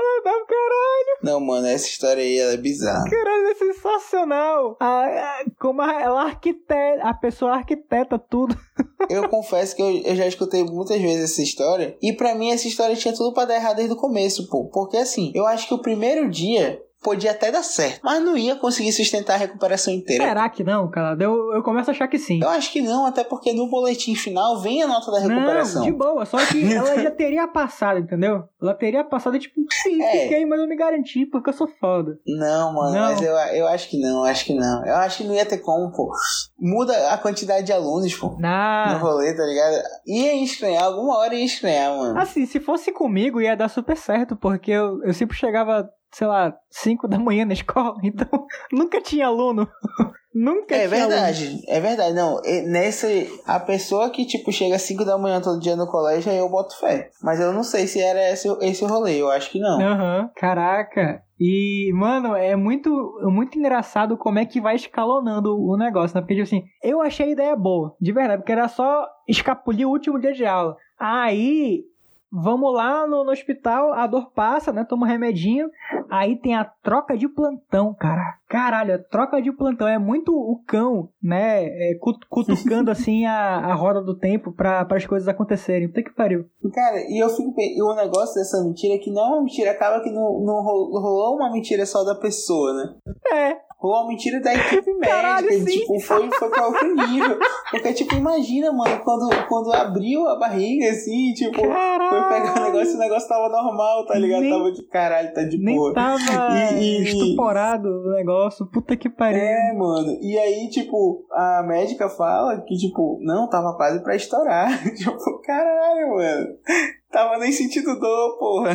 ela dava caralho. Não, mano, essa história aí ela é bizarra. Caralho, é sensacional. A, a, como a, ela arquiteta, a pessoa arquiteta tudo. eu confesso que eu, eu, já escutei muitas vezes essa história. E para mim essa história tinha tudo para dar errado desde o começo, pô. Porque assim, eu acho que o primeiro dia podia até dar certo, mas não ia conseguir sustentar a recuperação inteira. Será que não, cara? Eu, eu começo a achar que sim. Eu acho que não, até porque no boletim final vem a nota da recuperação. Não, de boa, só que ela já teria passado, entendeu? Ela teria passado, tipo, sim, é. fiquei, mas eu me garanti, porque eu sou foda. Não, mano, não. mas eu, eu acho que não, acho que não. Eu acho que não ia ter como, pô. Muda a quantidade de alunos, pô. Não. No rolê, tá ligado? Ia estranhar, alguma hora ia estranhar, mano. Assim, se fosse comigo, ia dar super certo, porque eu, eu sempre chegava sei lá, 5 da manhã na escola, então nunca tinha aluno. nunca é tinha verdade, aluno. É verdade, não. Nesse, a pessoa que, tipo, chega 5 da manhã todo dia no colégio, aí eu boto fé. Mas eu não sei se era esse, esse rolê, eu acho que não. Uhum. caraca. E, mano, é muito, muito engraçado como é que vai escalonando o negócio, né? Porque, tipo assim, eu achei a ideia boa, de verdade, porque era só escapulir o último dia de aula. Aí Vamos lá no, no, hospital, a dor passa, né? Toma um remedinho. Aí tem a troca de plantão, cara. Caralho, a troca de plantão é muito o cão, né? É, cutucando assim a, a roda do tempo para as coisas acontecerem. Puta que pariu. Cara, e eu fico. E o negócio dessa mentira é que não é uma mentira, acaba que não, não rolou uma mentira só da pessoa, né? É rolou uma mentira da equipe médica. Caralho, e, tipo, foi, foi pra outro nível. Porque, tipo, imagina, mano, quando, quando abriu a barriga, assim, tipo, caralho. foi pegar o negócio e o negócio tava normal, tá ligado? Nem, tava de caralho, tá de nem boa. tava e, e, estuporado o negócio, puta que pariu. É, mano. E aí, tipo, a médica fala que, tipo, não, tava quase pra estourar. tipo, caralho, mano. Tava nem sentindo dor, porra.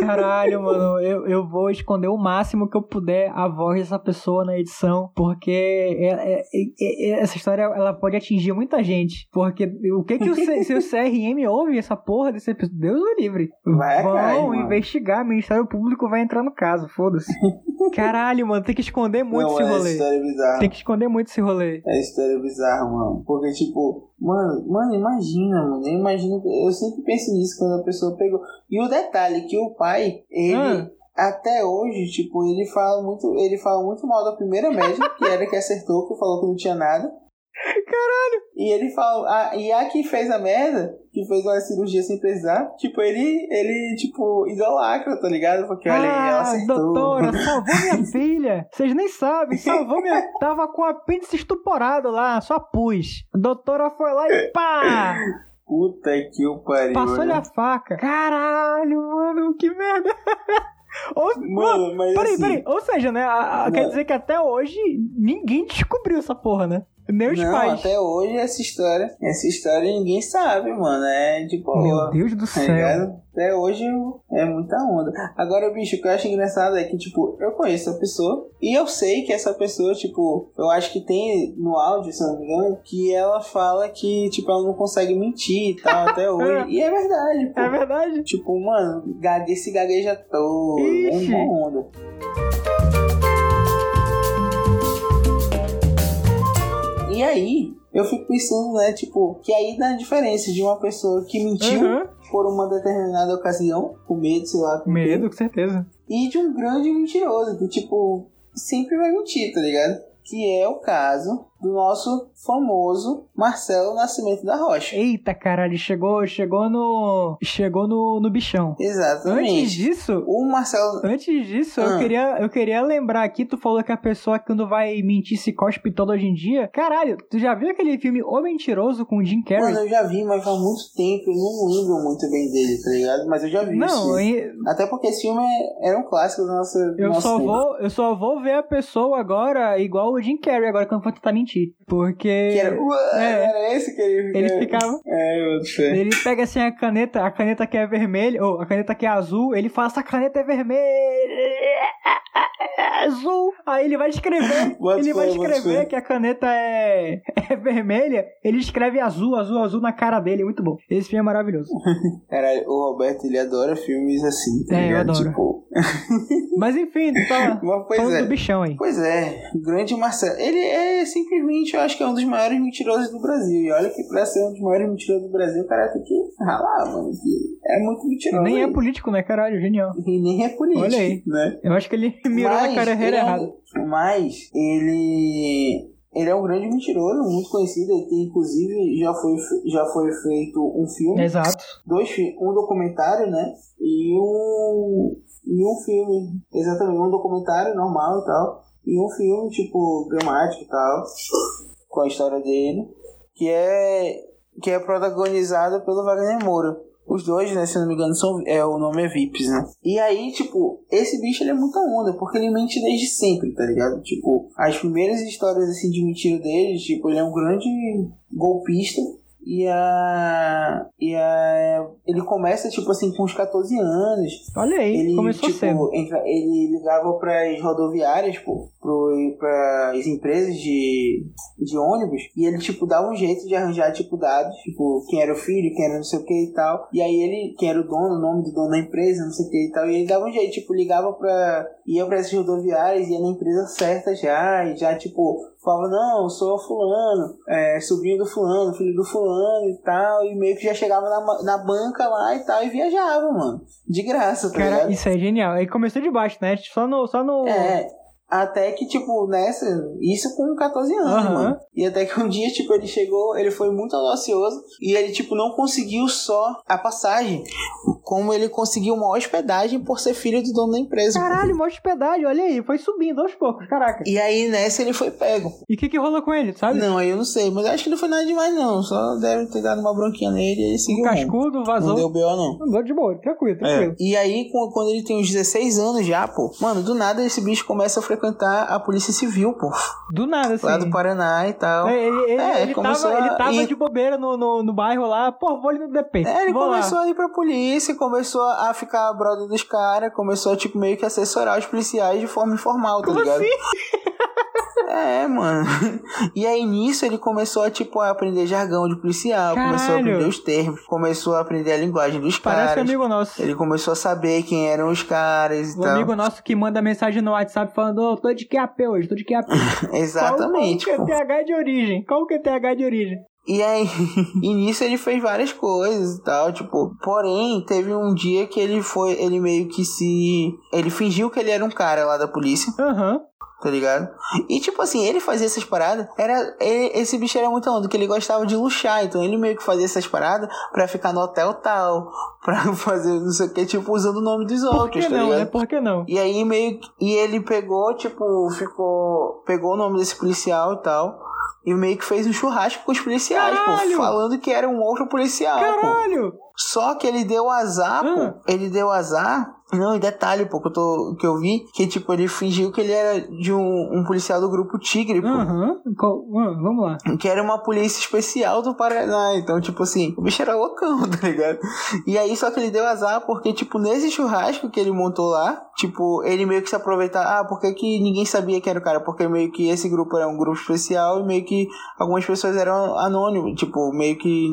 Caralho, mano, eu, eu vou esconder o máximo que eu puder a voz dessa pessoa na edição, porque é, é, é, essa história ela pode atingir muita gente. Porque o que que o, se o CRM ouve essa porra desse episódio? Deus o livre. Vai, Vão caralho, investigar, o Ministério Público vai entrar no caso, foda-se. Caralho, mano, tem que esconder muito Não, esse rolê. É história bizarra. Tem que esconder muito esse rolê. É história bizarra, mano. Porque, tipo, mano, mano, imagina, mano. Eu imagino. Eu sempre penso nisso quando a pessoa pegou. E o detalhe que o pai, ele. Ah. Até hoje, tipo, ele fala muito. Ele fala muito mal da primeira médica, que era que acertou, que falou que não tinha nada. Caralho! E ele fala, a, e a que fez a merda, que fez uma cirurgia sem precisar, tipo, ele, ele, tipo, idolacra, tá ligado? Porque olha ah, aí, ela acertou. doutora, salvou minha filha. Vocês nem sabem, salvou minha... Tava com o apêndice estuporado lá, só pus. A doutora foi lá e pá! Puta que o pariu. Passou-lhe né? a faca. Caralho, mano, que merda. Ou, mano, mano, mas peraí, assim, peraí. Ou seja, né? A, a, quer dizer que até hoje ninguém descobriu essa porra, né? Nem os não, pais. até hoje essa história, essa história ninguém sabe, mano. É de boa. Meu Deus do tá céu. ligado? Até hoje é muita onda. Agora, bicho, o que eu acho engraçado é que, tipo, eu conheço a pessoa e eu sei que essa pessoa, tipo, eu acho que tem no áudio, se não me engano, que ela fala que, tipo, ela não consegue mentir e tal até hoje. E é verdade, pô. É verdade? Tipo, mano, esse gagueja todo. Ixi. É uma onda. E aí, eu fico pensando, né, tipo, que aí dá a diferença de uma pessoa que mentiu Uhum. por uma determinada ocasião, com medo, sei lá. com Medo, quê, com certeza. E de um grande mentiroso, que, tipo, sempre vai mentir, tá ligado? Que é o caso do nosso famoso Marcelo Nascimento da Rocha. Eita, caralho, chegou, chegou no. Chegou no, no bichão. Exatamente. Antes disso, O Marcelo. Antes disso, eu, Ah. queria, eu queria lembrar aqui, tu falou que a pessoa quando vai mentir se cospe todo hoje em dia. Caralho, tu já viu aquele filme O Mentiroso com o Jim Carrey? Mano, eu já vi, mas faz muito tempo, eu não lembro muito bem dele, tá ligado? Mas eu já vi Não, hein, Até porque esse filme é- era um clássico do nosso. eu nosso só, tempo. vou, eu só vou ver a pessoa agora igual o Jim Carrey agora quando for tentar mentir. Porque Que era, Ué, É. era esse que ele. ele ficava. É, eu sei. Ele pega assim a caneta, a caneta que é vermelha, ou a caneta que é azul, ele fala, essa caneta é vermelha. é Azul. Aí ele vai escrever. Bota ele vai escrever que a caneta é, é vermelha. Ele escreve azul, azul, azul na cara dele. Muito bom. Esse filme é maravilhoso. Cara, o Roberto, ele adora filmes assim, tá É, eu adoro. Tipo. Mas enfim, tava Mas, pois falando é. do bichão aí. Pois é, grande Marcelo. Ele é simplesmente, eu acho que é um dos maiores mentirosos do Brasil. E olha que pra ser um dos maiores mentirosos do Brasil, o cara tem que ralar, mano. que É muito mentiroso. Nem é político, né, caralho? Genial. E nem é político. Olha aí. Né? Eu acho que ele mirou na Mas carreira ele é um- errada. Mas ele. Ele é um grande mentiroso, muito conhecido. Ele tem, inclusive, já foi, já foi feito um filme, Exato. dois, um documentário, né? E um. E um filme. Exatamente, um documentário normal e tal. E um filme, tipo, dramático e tal. Com a história dele. Que é. Que é protagonizado pelo Wagner Moura. Os dois, né, se não me engano, são, é, o nome é Vips, né? E aí, tipo, esse bicho ele é muita onda, porque ele mente desde sempre, tá ligado? Tipo, as primeiras histórias assim de mentira dele, tipo, ele é um grande golpista. E a. E a. Ele começa, tipo assim, com uns 14 anos. Olha aí, Ele, começou tipo, cedo. entra- ele ligava para as rodoviárias, pô, para as empresas de, de ônibus, e ele, tipo, dava um jeito de arranjar, tipo, dados, tipo, quem era o filho, quem era não sei o que e tal. E aí ele, quem era o dono, o nome do dono da empresa, não sei o que e tal, e ele dava um jeito, tipo, ligava pra. ia pra essas rodoviárias, ia na empresa certa já, e já, tipo, falava, não, sou fulano, é, sobrinho do fulano, filho do fulano e tal, e meio que já chegava na, na banca lá e tal, e viajava, mano. De graça, tá Cara, ligado? isso é genial. Aí começou de baixo, né? Só no. Só no... É, até que, tipo, nessa, isso com 14 anos, Aham. mano. E até que um dia, tipo, ele chegou, ele foi muito audacioso e ele, tipo, não conseguiu só a passagem, como ele conseguiu uma hospedagem por ser filho do dono da empresa. Caralho, mó hospedagem, olha aí, foi subindo aos poucos, caraca. E aí, nessa, ele foi pego. E o que que rolou com ele, sabe? Não, aí eu não sei, mas acho que não foi nada demais, não. Só deve ter dado uma bronquinha nele e ele Um seguiu. rumo. cascudo, Não vazou. deu B.O. não. Andou de boa, tranquilo, É. tranquilo. E aí, quando ele tem uns 16 anos já, pô, mano, do nada esse bicho começa a frequentar a Polícia Civil, pô. Do nada, assim. Lá do Paraná e tal. É, Ele, ele, É, ele começou tava, ele a- tava e- de bobeira no, no, no bairro lá, pô, vou ali no DP. É, ele vou começou lá. a ir pra polícia, começou a ficar brother dos caras, começou a, tipo, meio que assessorar os policiais de forma informal, tá Como ligado? assim? É, mano. E aí nisso ele começou a, tipo, a aprender jargão de policial, começou a Caralho. aprender os termos, começou a aprender a linguagem dos Parece caras. amigo nosso. Ele começou a saber quem eram os caras e Um tal. amigo nosso que manda mensagem no WhatsApp falando, ô, tô de QAP hoje, tô de QAP. Exatamente, Qual, qual o QTH de origem? Qual o QTH de origem? E aí, e nisso ele fez várias coisas e tal, tipo, porém, teve um dia que ele foi, ele meio que se, ele fingiu que ele era um cara lá da polícia, Aham. tá ligado? E tipo assim, ele fazia essas paradas, era, ele- esse bicho era muito onda, que ele gostava de luxar, então ele meio que fazia essas paradas pra ficar no hotel tal, pra fazer não sei o que, tipo, usando o nome dos Por outros, que tá não, ligado? né? Por que não? E aí meio que, e ele pegou, tipo, ficou, pegou o nome desse policial e tal, e meio que fez um churrasco com os policiais, Caralho! pô, falando que era um outro policial, pô. Caralho! Só que ele deu azar, Ah. pô. Ele deu azar Não, e detalhe, pô, que eu, tô, que eu vi, que tipo, ele fingiu que ele era de um, um policial do grupo Tigre, pô. Aham. Ah, Vamos lá. Que era uma polícia especial do Paraná. Então, tipo assim, o bicho era loucão, tá ligado? E aí, só que ele deu azar porque, tipo, nesse churrasco que ele montou lá, tipo, ele meio que se aproveitar. Ah, por que, que ninguém sabia que era o cara? Porque meio que esse grupo era um grupo especial e meio que algumas pessoas eram anônimos. Tipo, meio que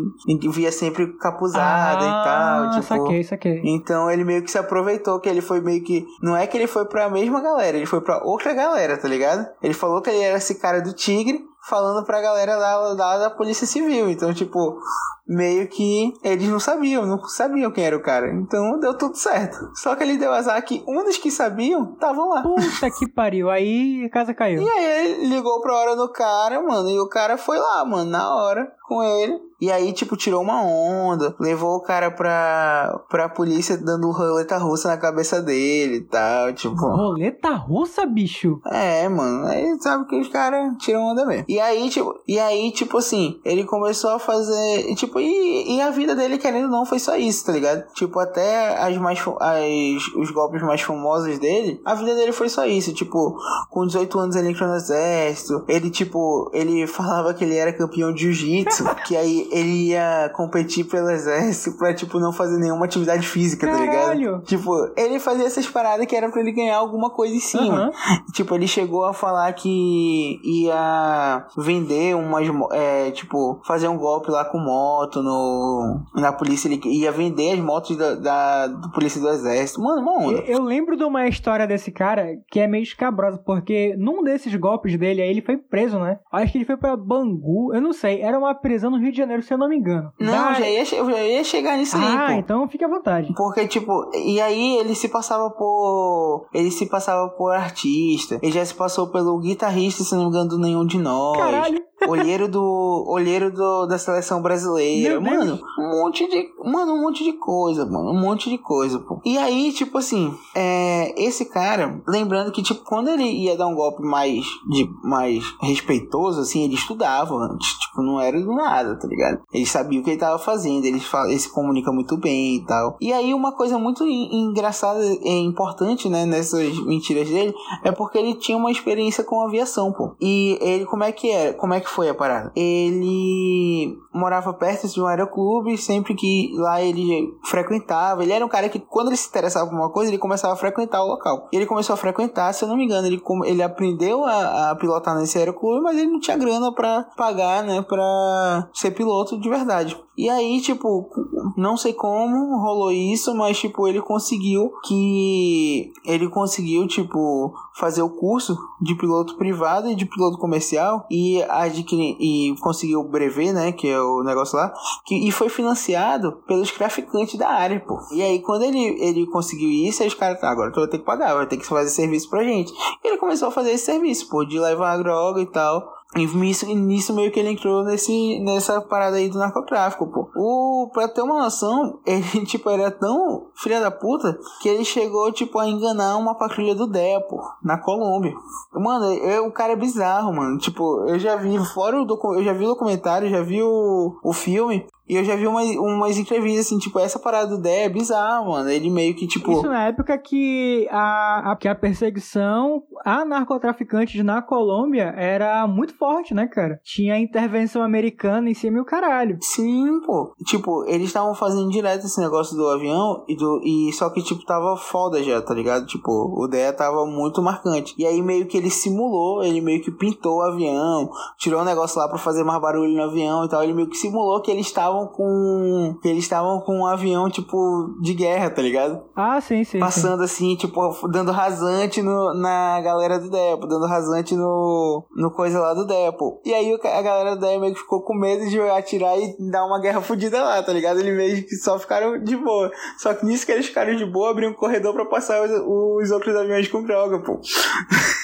via sempre capuzada e tal. Tipo, Ah, Saquei, saquei. então ele meio que se aproveitou que ele foi meio que. Não é que ele foi pra mesma galera, ele foi pra outra galera, tá ligado? Ele falou que ele era esse cara do Tigre, falando pra galera da, da, da Polícia Civil. Então, tipo, meio que eles não sabiam, não sabiam quem era o cara. Então deu tudo certo. Só que ele deu azar que um dos que sabiam estavam lá. Puta que pariu. Aí a casa caiu. E aí ele ligou pra hora do cara, mano, e o cara foi lá, mano, na hora, com ele. E aí, tipo, tirou uma onda, levou o cara pra, pra polícia dando roleta russa na cabeça dele e tal, tipo... Roleta russa, bicho? É, mano, aí sabe que os caras tiram onda mesmo. E aí, tipo, e aí, tipo assim, ele começou a fazer, e, tipo, e, e a vida dele, querendo ou não, foi só isso, tá ligado? Tipo, até as mais, as, os golpes mais famosos dele, a vida dele foi só isso, tipo, com 18 anos ele entrou no exército, ele, tipo, ele falava que ele era campeão de jiu-jitsu, que aí ele ia competir pelo exército pra, tipo, não fazer nenhuma atividade física, tá ligado? Caralho. Tipo, ele fazia essas paradas que era pra ele ganhar alguma coisa em cima. Aham. Tipo, ele chegou a falar que ia vender umas. É, tipo, fazer um golpe lá com moto no, na polícia. Ele ia vender as motos da, da do polícia do exército. Mano, uma onda. Eu eu lembro de uma história desse cara que é meio escabrosa, porque num desses golpes dele aí ele foi preso, né? Acho que ele foi pra Bangu, eu não sei, era uma prisão no Rio de Janeiro, se eu não me engano. Não, Da- já ia, eu já ia chegar nisso Ah, aí, pô. então fique à vontade. Porque, tipo, e aí ele se passava por. Ele se passava por artista. Ele já se passou pelo guitarrista, se não me engano, do Nenhum de Nós. Caralho. Olheiro do. Olheiro do, da seleção brasileira. Meu Deus. mano, um monte de. Mano, um monte de coisa, mano. Um monte de coisa, pô. E aí, tipo assim, é, esse cara, lembrando que, tipo, quando ele ia dar um golpe mais, de, mais respeitoso, assim, ele estudava antes. Tipo, não era do nada, tá ligado? Ele sabia o que ele tava fazendo, ele, fala, ele se comunica muito bem e tal. E aí, uma coisa muito en- engraçada e importante, né, nessas mentiras dele, é porque ele tinha uma experiência com aviação, pô. E ele, como é que era? Como é que foi a parada? Ele morava perto de um aeroclube, sempre que lá ele frequentava. Ele era um cara que, quando ele se interessava por uma coisa, ele começava a frequentar o local. Ele começou a frequentar, se eu não me engano, ele, ele aprendeu a, a pilotar nesse aeroclube, mas ele não tinha grana pra pagar, né, pra ser piloto de verdade. E aí, tipo, não sei como rolou isso, mas, tipo, ele conseguiu que. Ele conseguiu, tipo, fazer o curso de piloto privado e de piloto comercial e adquirir. E conseguiu o brevet, né? Que é o negócio lá. Que, e foi financiado pelos traficantes da área, pô. E aí, quando ele, ele conseguiu isso, aí os caras, tá, agora tu vai ter que pagar, vai ter que fazer serviço pra gente. E ele começou a fazer esse serviço, pô, de levar droga e tal. E nisso, nisso meio que ele entrou nesse, nessa parada aí do narcotráfico, pô. O, pra ter uma noção, ele, tipo, era tão filha da puta que ele chegou, tipo, a enganar uma patrulha do DEA, pô, na Colômbia. Mano, eu, o cara é bizarro, mano. Tipo, eu já vi, fora o eu já vi o documentário, já vi o, o filme, e eu já vi umas, umas entrevistas, assim, tipo, essa parada do DEA é bizarro, mano. Ele meio que, tipo... Isso na época que a, a, que a perseguição a narcotraficantes na Colômbia era muito forte, né, cara? Tinha intervenção americana em cima e o caralho. Sim, pô. Tipo, eles estavam fazendo direto esse negócio do avião e do e só que tipo tava foda já, tá ligado? Tipo, o DEA tava muito marcante. E aí meio que ele simulou, ele meio que pintou o avião, tirou um negócio lá pra fazer mais barulho no avião e tal. Ele meio que simulou que eles estavam com eles estavam com um avião tipo de guerra, tá ligado? Ah, sim, sim. sim. Passando assim, tipo, dando rasante no, na galera do Depo, dando rasante no, no coisa lá do Depo. E aí a galera do Depo meio que ficou com medo de atirar e dar uma guerra fodida lá, tá ligado? Eles meio que só ficaram de boa. Só que nisso que eles ficaram de boa, abriu um corredor pra passar os, os outros aviões com droga, pô.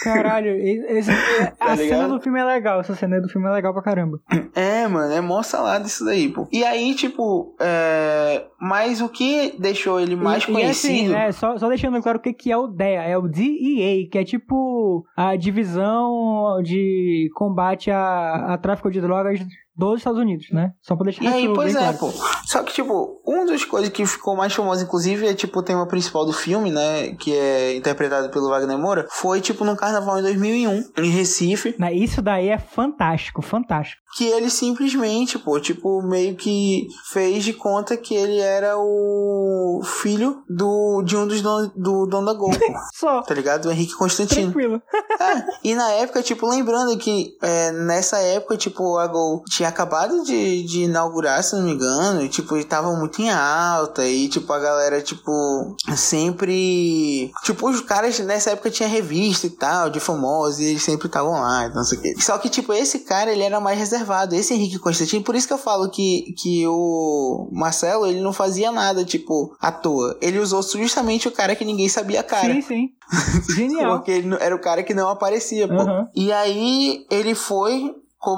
Caralho, esse, a cena do filme é legal, essa cena do filme é legal pra caramba. É, mano, é mó salada isso daí, pô. E aí, tipo, é... mas o que deixou ele mais e, e assim, conhecido... né, só, só deixando claro o que, que é o DEA, é o DEA, que é tipo a divisão de combate a, a tráfico de drogas dos Estados Unidos, né? Só pra deixar E aí, isso pois é, claro. pô. Só que, tipo, uma das coisas que ficou mais famosa, inclusive, é, tipo, o tema principal do filme, né? Que é interpretado pelo Wagner Moura. Foi, tipo, no carnaval em 2001, em Recife. Isso daí é fantástico, fantástico. Que ele simplesmente, pô, tipo, meio que fez de conta que ele era o filho do, de um dos donos do dono da Gol. Só, Tá ligado? O Henrique Constantino. tranquilo. É, e na época, tipo, lembrando que é, nessa época, tipo, a Gol tinha acabado de, de inaugurar, se não me engano, e, tipo, e tava muito em alta, e, tipo, a galera, tipo, sempre. Tipo, os caras nessa época tinha revista e tal, de famosos, e eles sempre estavam lá, não sei o quê. Só que, tipo, esse cara, ele era mais reservado, esse Henrique Constantino, por isso que eu falo que, que o Marcelo, ele não fazia nada, tipo, à toa. Ele usou justamente o cara que ninguém sabia a cara. Sim, sim. Genial. Porque ele era o cara que não aparecia, pô. Aham. E aí ele foi.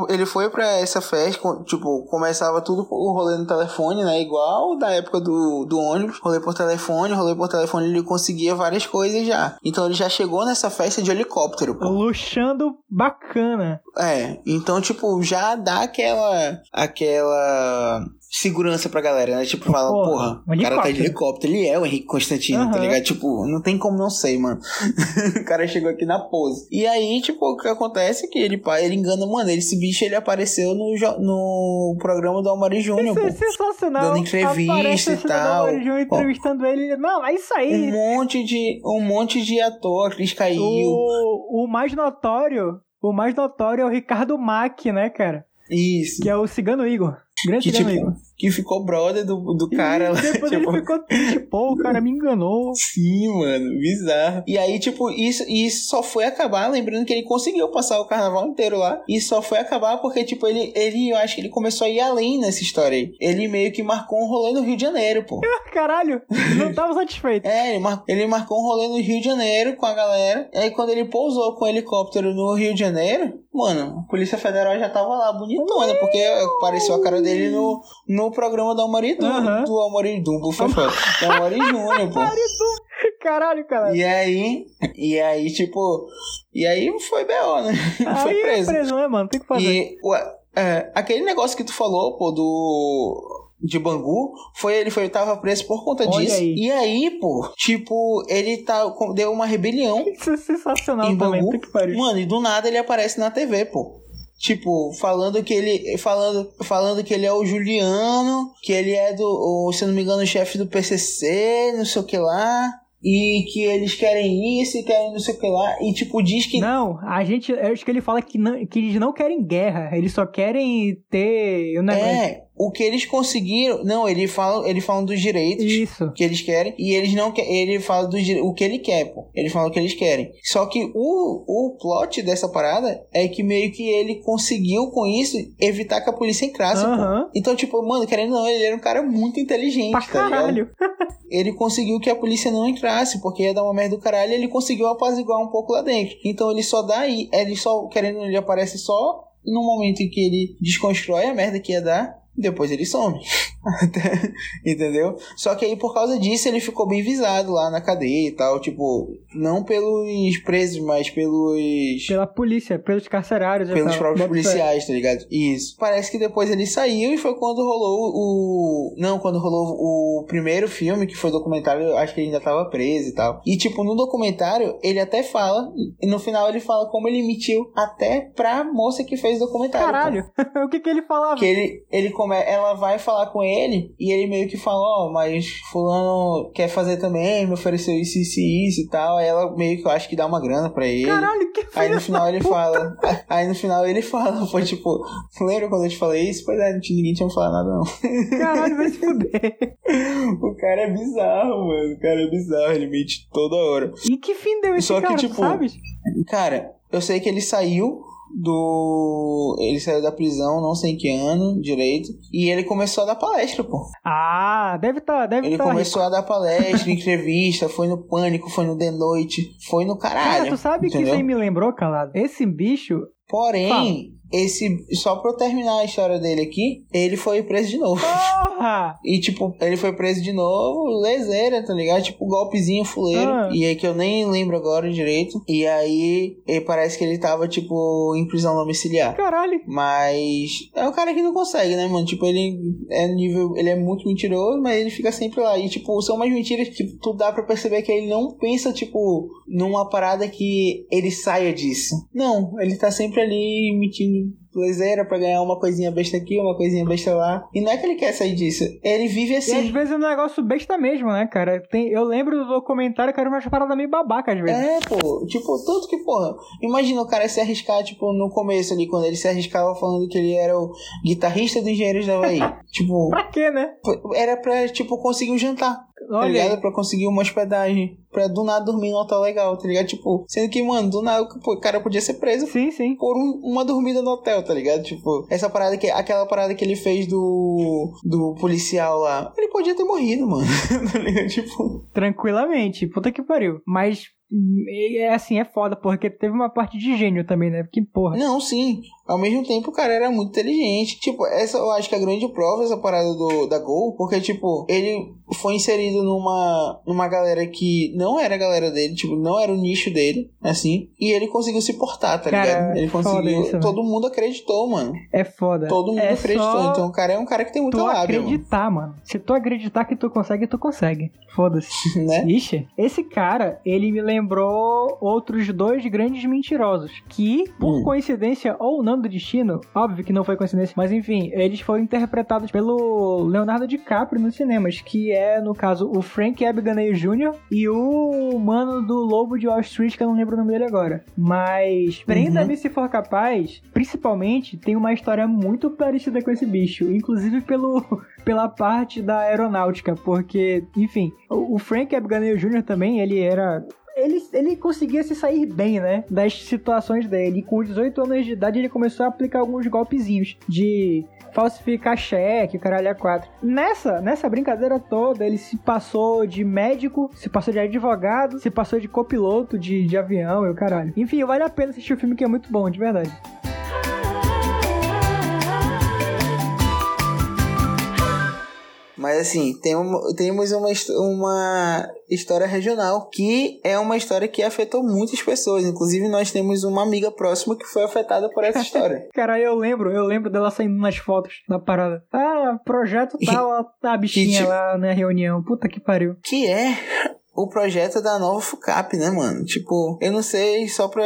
Ele foi pra essa festa, tipo, começava tudo o rolê no telefone, né? Igual da época do, do ônibus. Rolê por telefone, rolê por telefone, ele conseguia várias coisas já. Então ele já chegou nessa festa de helicóptero, pô. Luxando bacana. É, então, tipo, já dá aquela. aquela. Segurança pra galera, né? Tipo, fala, Porra, porra, o cara tá de helicóptero. ele é o Henrique Constantino, tá Aham. ligado? Tipo, não tem como não ser, mano. o cara chegou aqui na pose. E aí, tipo, o que acontece é que ele, ele engana, mano, esse bicho ele apareceu no, no programa do Almari Júnior, Isso é sensacional. Dando entrevista e tal. Dona Maria entrevistando ele. Não, é isso aí. Um monte de. Um monte de ator, Cris Caiu. O, o mais notório, o mais notório é o Ricardo Mack, né, cara? Isso. Que é o Cigano Igor. Grande Que, tipo, Igor. que ficou brother do, do cara lá. E depois tipo, ele ficou triste. Pô, o cara me enganou. Sim, mano, bizarro. E aí, tipo, isso, isso só foi acabar, lembrando que ele conseguiu passar o carnaval inteiro lá. E só foi acabar porque, tipo, ele, ele, eu acho que ele começou a ir além nessa história aí. Ele meio que marcou um rolê no Rio de Janeiro, pô. Caralho, não tava satisfeito. É, ele, mar- ele marcou um rolê no Rio de Janeiro com a galera. E aí, quando ele pousou com o helicóptero no Rio de Janeiro, mano, a Polícia Federal já tava lá bonitona, porque apareceu a cara dele no, no programa do Almari Dumbo. Aham. Do Almari Dumbo, foi foda. Do Almari Júnior, pô. Caralho, cara. E aí, e aí, tipo, e aí foi B.O., né? foi Aí é preso. preso, né, mano? Tem que fazer. E ué, é, aquele negócio que tu falou, pô, do. De Bangu, foi ele foi tava preso por conta Olha disso. aí. E aí, pô, tipo, ele tá deu uma rebelião Isso é sensacional em também. Bangu. Mano, e do nada ele aparece na TV, pô. Tipo, falando que ele. Falando, falando que ele é o Juliano, que ele é do. o, se eu não me engano, o chefe do PCC, não sei o que lá. E que eles querem isso e querem não sei o que lá. E tipo, diz que. Não, a gente. Eu acho que ele fala que, não, que eles não querem guerra. Eles só querem ter. O negócio. É, o que eles conseguiram. Não, ele fala, ele fala dos direitos. Isso. que eles querem e eles não querem. Ele fala do o que ele quer, pô. Ele fala o que eles querem. Só que o, o plot dessa parada é que meio que ele conseguiu com isso evitar que a polícia entrasse, Aham. pô. Então, tipo, mano, querendo ou não, ele era um cara muito inteligente, Pra tá ligado? caralho. Ele conseguiu que a polícia não entrasse, porque ia dar uma merda do caralho e ele conseguiu apaziguar um pouco lá dentro. Então ele só dá aí, ele só, querendo, ou não, ele aparece só no momento em que ele desconstrói a merda que ia dar. Depois ele some. Entendeu? Só que aí, por causa disso, ele ficou bem visado lá na cadeia e tal. Tipo, não pelos presos, mas pelos. Pela polícia, pelos carcerários. Pelos próprios policiais, tá ligado? Isso. Parece que depois ele saiu e foi quando rolou o. Não, quando rolou o primeiro filme, que foi documentário, eu acho que ele ainda tava preso e tal. E, tipo, no documentário, ele até fala, e no final ele fala como ele mentiu até pra moça que fez o documentário. pô. Caralho. o que que ele falava? Que ele, ele come, ela vai falar com ele e ele meio que fala, ó, mas fulano quer fazer também, me ofereceu isso, isso e isso e tal. Aí ela meio que eu acho que dá uma grana pra ele. Caralho, que Aí no final ele puta. fala. Aí no final ele fala, foi tipo, lembra quando eu te falei isso? Pois é, não tinha- ninguém tinha falado nada, não. Caralho, vai se fuder. o cara é bizarro, mano. O cara é bizarro, ele mente toda hora. E que fim deu esse Só que, cara, tu tipo, sabe? Cara, eu sei que ele saiu do. Ele saiu da prisão, não sei em que ano direito. E ele começou a dar palestra, pô. Ah, deve tá, deve Ele tá começou a dar palestra, entrevista, foi no Pânico, foi no The Noite, foi no Cara, caralho. tu sabe que isso aí me lembrou, calado? Esse bicho, Porém, esse. Só pra eu terminar a história dele aqui, ele foi preso de novo. Porra! E, tipo, ele foi preso de novo, leseira, tá ligado? Tipo, golpezinho fuleiro. Ah. E aí que eu nem lembro agora direito. E aí, parece que ele tava, tipo, em prisão domiciliar. Caralho! Mas é o cara que não consegue, né, mano? Tipo, ele é nível. Ele é muito mentiroso, mas ele fica sempre lá. E, tipo, são umas mentiras que tipo, tu dá pra perceber que ele não pensa, tipo, numa parada que ele saia disso. Não, ele tá sempre ali mentindo lezeira pra ganhar uma coisinha besta aqui, uma coisinha besta lá. E não é que ele quer sair disso. Ele vive E às assim. vezes é um negócio besta mesmo, né, cara? Tem, eu lembro do documentário que era uma parada meio babaca às vezes. É, pô, tipo, tanto que, porra, imagina o cara se arriscar, tipo, no começo ali, quando ele se arriscava falando que ele era o guitarrista do Engenheiros da Havaí. tipo, Pra quê, né? era pra, tipo, conseguir um jantar. Tá Olha ligado? aí. Pra conseguir uma hospedagem. Pra do nada dormir num hotel legal, tá ligado? Tipo, sendo que, mano, do nada o cara podia ser preso Sim, sim. por um- uma dormida no hotel, tá ligado? Tipo, essa parada que. Aquela parada que ele fez do. do policial lá. Ele podia ter morrido, mano. tá ligado? Tipo. Tranquilamente. Puta que pariu. Mas hum, é assim, é foda, porque teve uma parte de gênio também, né? Porque, porra. Não, sim. Ao mesmo tempo, o cara era muito inteligente. Tipo, essa eu acho que é a grande prova, essa parada do, da Gol, porque, tipo, ele foi inserido numa, numa galera que não era a galera dele, tipo, não era o nicho dele, assim, e ele conseguiu se portar, tá Cara, ligado? Ele foda conseguiu. isso, todo mundo acreditou, mano. É foda. Todo mundo é acreditou. Só Então, o cara é um cara que tem muita tu lábia, acreditar, mano. Se tu acreditar que tu consegue, tu consegue. Foda-se. mano. Né? Ixi, esse cara, ele me lembrou outros dois grandes mentirosos. Que, por Hum. coincidência ou não do destino, óbvio que não foi coincidência, mas enfim, eles foram interpretados pelo Leonardo DiCaprio nos cinemas, que é, no caso, o Frank Abagnale Jr. e o mano do Lobo de Wall Street, que eu não lembro o nome dele agora. Mas, prenda-me se for capaz, principalmente, tem uma história muito parecida com esse bicho, inclusive pelo pela parte da aeronáutica, porque, enfim, o o Frank Abagnale Jr. também, ele era ele, ele conseguia se sair bem, né? Das situações dele. E com 18 anos de idade, ele começou a aplicar alguns golpezinhos de falsificar cheque, caralho, a quatro. Nessa, nessa brincadeira toda, ele se passou de médico, se passou de advogado, se passou de copiloto de, de avião e o caralho. Enfim, vale a pena assistir o filme que é muito bom, de verdade. Mas assim, tem um- temos uma, uma história regional que é uma história que afetou muitas pessoas. Inclusive, nós temos uma amiga próxima que foi afetada por essa história. Cara, eu lembro, eu lembro dela saindo nas fotos da parada. Ah, projeto tal, a, a bichinha lá na reunião. Puta que pariu. que é o projeto da nova FUCAP, né, mano? Tipo, eu não sei só pra.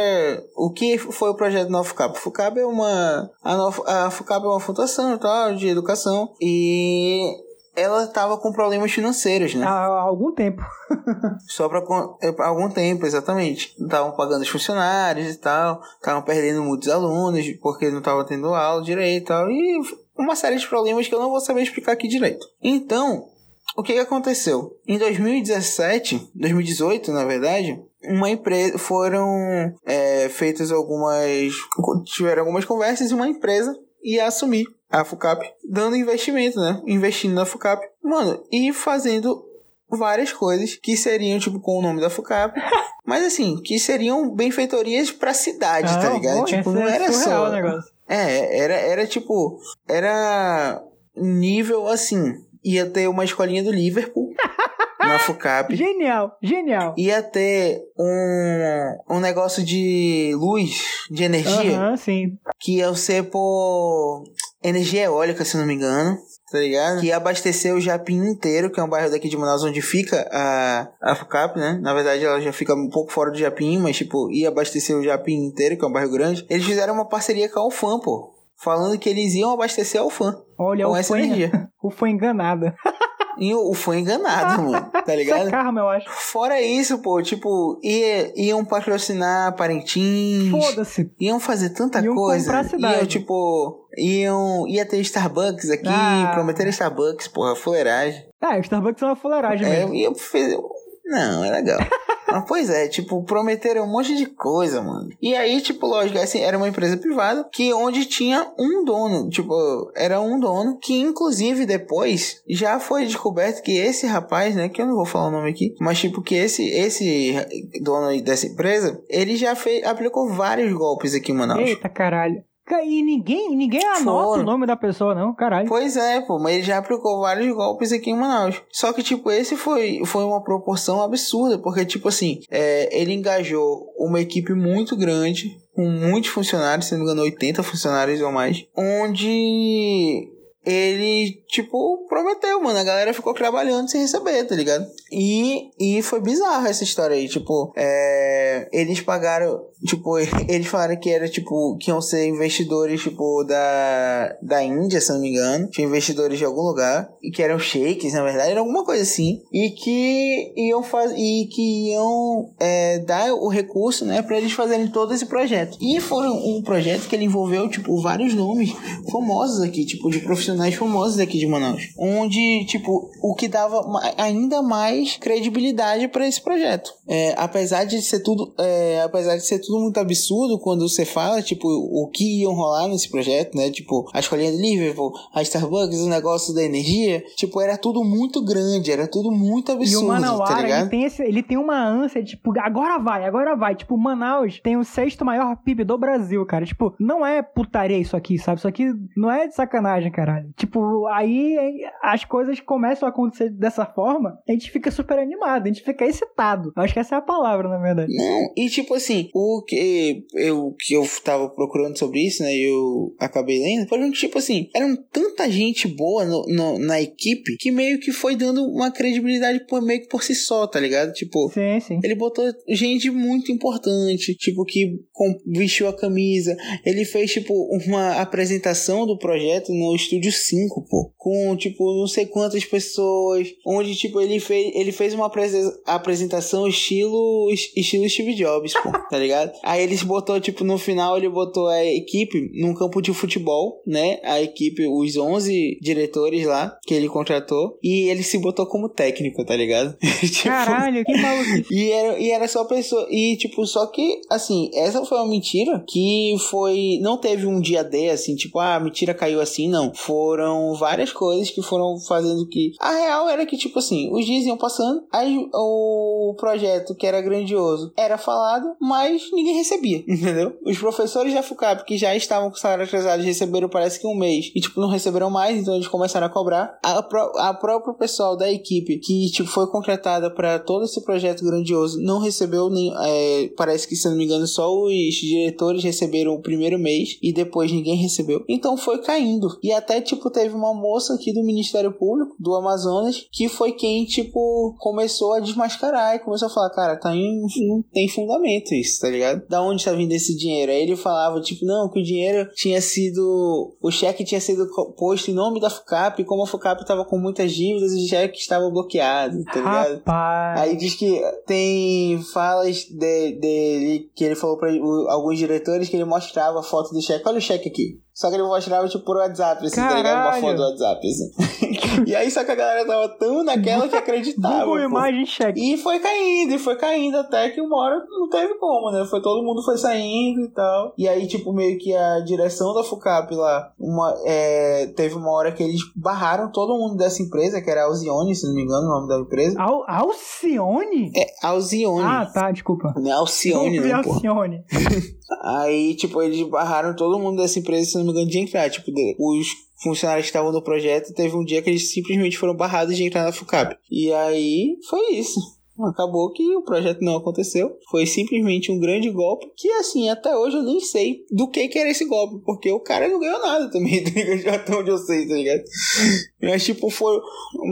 O que foi o projeto da nova FUCAP? FUCAP é uma. A, nova, a FUCAP é uma fundação e tal, de educação. E ela tava com problemas financeiros, né? Há algum tempo. Só con- é, algum tempo, exatamente. Estavam pagando os funcionários e tal. Estavam perdendo muitos alunos porque não estavam tendo aula direito e tal. E uma série de problemas que eu não vou saber explicar aqui direito. Então, o que, que aconteceu? Em 2017, 2018, na verdade, uma empresa foram é, feitas algumas. tiveram algumas conversas e uma empresa ia assumir a FUCAP, dando investimento, né? Investindo na FUCAP. Mano, e fazendo várias coisas que seriam, tipo, com o nome da FUCAP. mas assim, que seriam benfeitorias pra cidade, tá Ah, ligado? pô, tipo, não é era surreal só. É, era, era tipo. Era nível assim. Ia ter uma escolinha do Liverpool na FUCAP. Genial, genial. Ia ter um, um negócio de luz, de energia, Aham, sim. que ia ser por energia eólica, se não me engano. Tá ligado? Que ia abastecer o Japim inteiro, que é um bairro daqui de Manaus onde fica a, a FUCAP, né? Na verdade, ela já fica um pouco fora do Japim, mas, tipo, ia abastecer o Japim inteiro, que é um bairro grande. Eles fizeram uma parceria com a UFAM, pô. Falando que eles iam abastecer a UFAM Olha, com o essa fã, energia. fã enganada. E o UFAM enganado, mano. Tá Isso é ligado? karma, eu acho. Fora isso, pô, tipo, ia, iam patrocinar Parintins. Foda-se. Iam fazer tanta Iam coisa. comprar a cidade. Iam, tipo, iam. Ia ter Starbucks aqui, Ah. prometeram Starbucks, porra, fuleiragem. Ah, o Starbucks é uma fuleiragem É, mesmo. ia fazer. Não, é legal. Ah, pois é, tipo, prometeram um monte de coisa, mano. E aí, tipo, lógico, assim, era uma empresa privada que onde tinha um dono, tipo, era um dono que inclusive depois já foi descoberto que esse rapaz, né, que eu não vou falar o nome aqui, mas tipo que esse esse dono dessa empresa, ele já fez aplicou vários golpes aqui em Manaus. Eita caralho. E ninguém, ninguém anota Foram. o nome da pessoa, não, caralho. Pois é, pô, mas ele já aplicou vários golpes aqui em Manaus. Só que, tipo, esse foi, foi uma proporção absurda, porque, tipo assim, é, ele engajou uma equipe muito grande, com muitos funcionários, se não me engano, 80 funcionários ou mais, onde ele, tipo, prometeu, mano. A galera ficou trabalhando sem receber, tá ligado? E, e foi bizarro essa história aí, tipo, é, eles pagaram, tipo, eles falaram que era, tipo, que iam ser investidores, tipo, da, da Índia, se não me engano. Tinha investidores de algum lugar. E que eram shakes, na verdade, era alguma coisa assim. E que iam fazer, e que iam é, dar o recurso, né, pra eles fazerem todo esse projeto. E foi um projeto que ele envolveu, tipo, vários nomes famosos aqui, tipo, de profissionais famosos aqui de Manaus. Onde, tipo, o que dava ainda mais credibilidade pra esse projeto. É, apesar de ser tudo, é, apesar de ser tudo muito absurdo quando você fala, tipo, o que iam rolar nesse projeto, né? Tipo, a escolinha de Liverpool, a Starbucks, o negócio da energia, tipo, era tudo muito grande, era tudo muito E o absurdo, tá Manauara, ligado? ele tem, esse, ele tem uma ânsia, tipo, agora vai, agora vai. Tipo, Manaus tem o sexto maior PIB do Brasil, cara. Tipo, não é putaria isso aqui, sabe? Isso aqui não é de sacanagem, caralho. Tipo, aí as coisas começam a acontecer dessa forma, a gente fica super animado, a gente fica excitado. Acho que essa é a palavra, na verdade. Não, e tipo assim, o que eu, que eu tava procurando sobre isso, né? Eu acabei lendo. Foi que, tipo assim, eram tanta gente boa no, no- na equipe que meio que foi dando uma credibilidade por, meio que por si só, tá ligado? Tipo, Sim, sim. ele botou gente muito importante, tipo, que com- vestiu a camisa. Ele fez, tipo, uma apresentação do projeto no Estúdio 5, pô. Com, tipo, não sei quantas pessoas. Onde, tipo, ele fez, ele fez uma apresen- apresentação estilo, estilo Steve Jobs, pô, tá ligado? Aí eles botou, tipo, no final ele botou a equipe num campo de futebol, né? A equipe, os 11 diretores lá que ele contratou. E ele se botou como técnico, tá ligado? Tipo, Caralho, que maluco. e era, e era só pessoa. E, tipo, só que, assim, essa foi uma mentira que foi. Não teve um dia D, assim, tipo, ah, a mentira caiu assim, não. Foram várias coisas que foram fazendo que. A real era que, tipo assim, os dias iam passando, aí o projeto, que era grandioso, era falado, mas ninguém recebia, entendeu? Os professores da FUCAP, que já estavam com salário atrasado, receberam parece que um mês, e, tipo, não receberam mais, então eles começaram a cobrar. A, pró- a próprio pessoal da equipe, que, tipo, foi contratada para todo esse projeto grandioso, não recebeu nem. é, parece que, se não me engano, só os diretores receberam o primeiro mês e depois ninguém recebeu. Então foi caindo. E até, tipo, teve uma moça aqui do Ministério Público, do Amazonas, que foi quem, tipo, começou a desmascarar e começou a falar, cara, tá em, não tem fundamento isso, tá ligado? Da onde tá vindo esse dinheiro? Aí ele falava, tipo, não, que o dinheiro tinha sido. O cheque tinha sido posto em nome da FUCAP, e como a FUCAP tava com muitas dívidas, o cheque estava bloqueado, tá ligado? Rapaz. Aí diz que tem falas de- dele que ele falou pra alguns diretores que ele mostrava a foto do cheque. Olha o cheque aqui. Só que ele mostrava, tipo, por WhatsApp, assim, tá ligado? Uma Caralho. foto do WhatsApp, assim. e aí, só que a galera tava tão naquela que acreditava. Google. Imagem Check. E foi caindo, e foi caindo até que uma hora não teve como, né? Foi todo mundo foi saindo e tal. E aí, tipo, meio que a direção da FUCAP lá, uma, é, teve uma hora que eles barraram todo mundo dessa empresa, que era a Alzione, se não me engano, o nome da empresa. Al Alcione? É Alzione. Ah, tá, desculpa. Não é Alcione, não, porra. Alcione. Aí, tipo, eles barraram todo mundo dessa empresa, se não me engano, de entrar. Tipo, os funcionários que estavam no projeto, teve um dia que eles simplesmente foram barrados de entrar na FUCAP. E aí, foi isso. Acabou que o projeto não aconteceu. Foi simplesmente um grande golpe. Que assim, até hoje eu nem sei do que, que era esse golpe. Porque o cara não ganhou nada também, tá ligado? Até onde eu sei, tá ligado? Mas tipo, foi.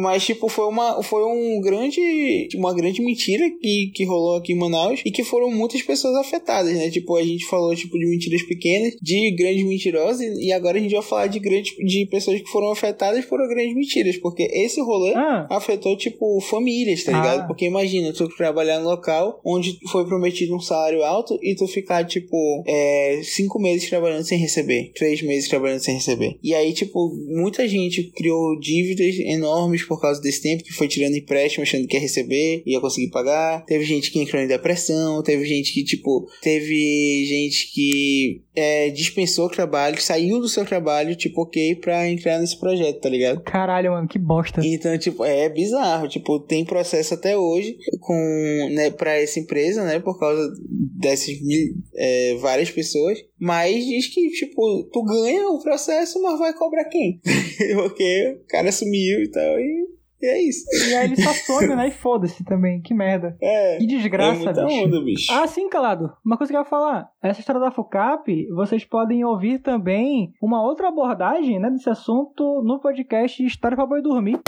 Mas tipo, foi uma. Foi um grande. Uma grande mentira que, que rolou aqui em Manaus. E que foram muitas pessoas afetadas, né? Tipo, a gente falou tipo, de mentiras pequenas, de grandes mentirosas. E agora a gente vai falar de grandes. de pessoas que foram afetadas por grandes mentiras. Porque esse rolê Ah, afetou, tipo, famílias, tá ligado? Ah. Porque imagina imagina, tu trabalhar no local onde foi prometido um salário alto e tu ficar, tipo, é, cinco meses trabalhando sem receber, três meses trabalhando sem receber. E aí, tipo, muita gente criou dívidas enormes por causa desse tempo, que foi tirando empréstimo achando que ia receber, ia conseguir pagar. Teve gente que entrou em depressão, teve gente que, tipo, teve gente que é, dispensou o trabalho, saiu do seu trabalho, tipo, ok, pra entrar nesse projeto, tá ligado? Caralho, mano, que bosta. Então, tipo, é bizarro. Tipo, tem processo até hoje com, né, pra essa empresa, né, por causa dessas mil, é, várias pessoas. Mas diz que, tipo, tu ganha o processo, mas vai cobrar quem? Porque o cara sumiu e tal, e e é isso. E aí ele só some, né? E foda-se também. Que merda. É. Que desgraça, é bicho. onda, bicho. Ah, sim, calado. Uma coisa que eu ia falar. Essa história da FUCAP, vocês podem ouvir também uma outra abordagem, né, desse assunto no podcast História pra Boi Dormir.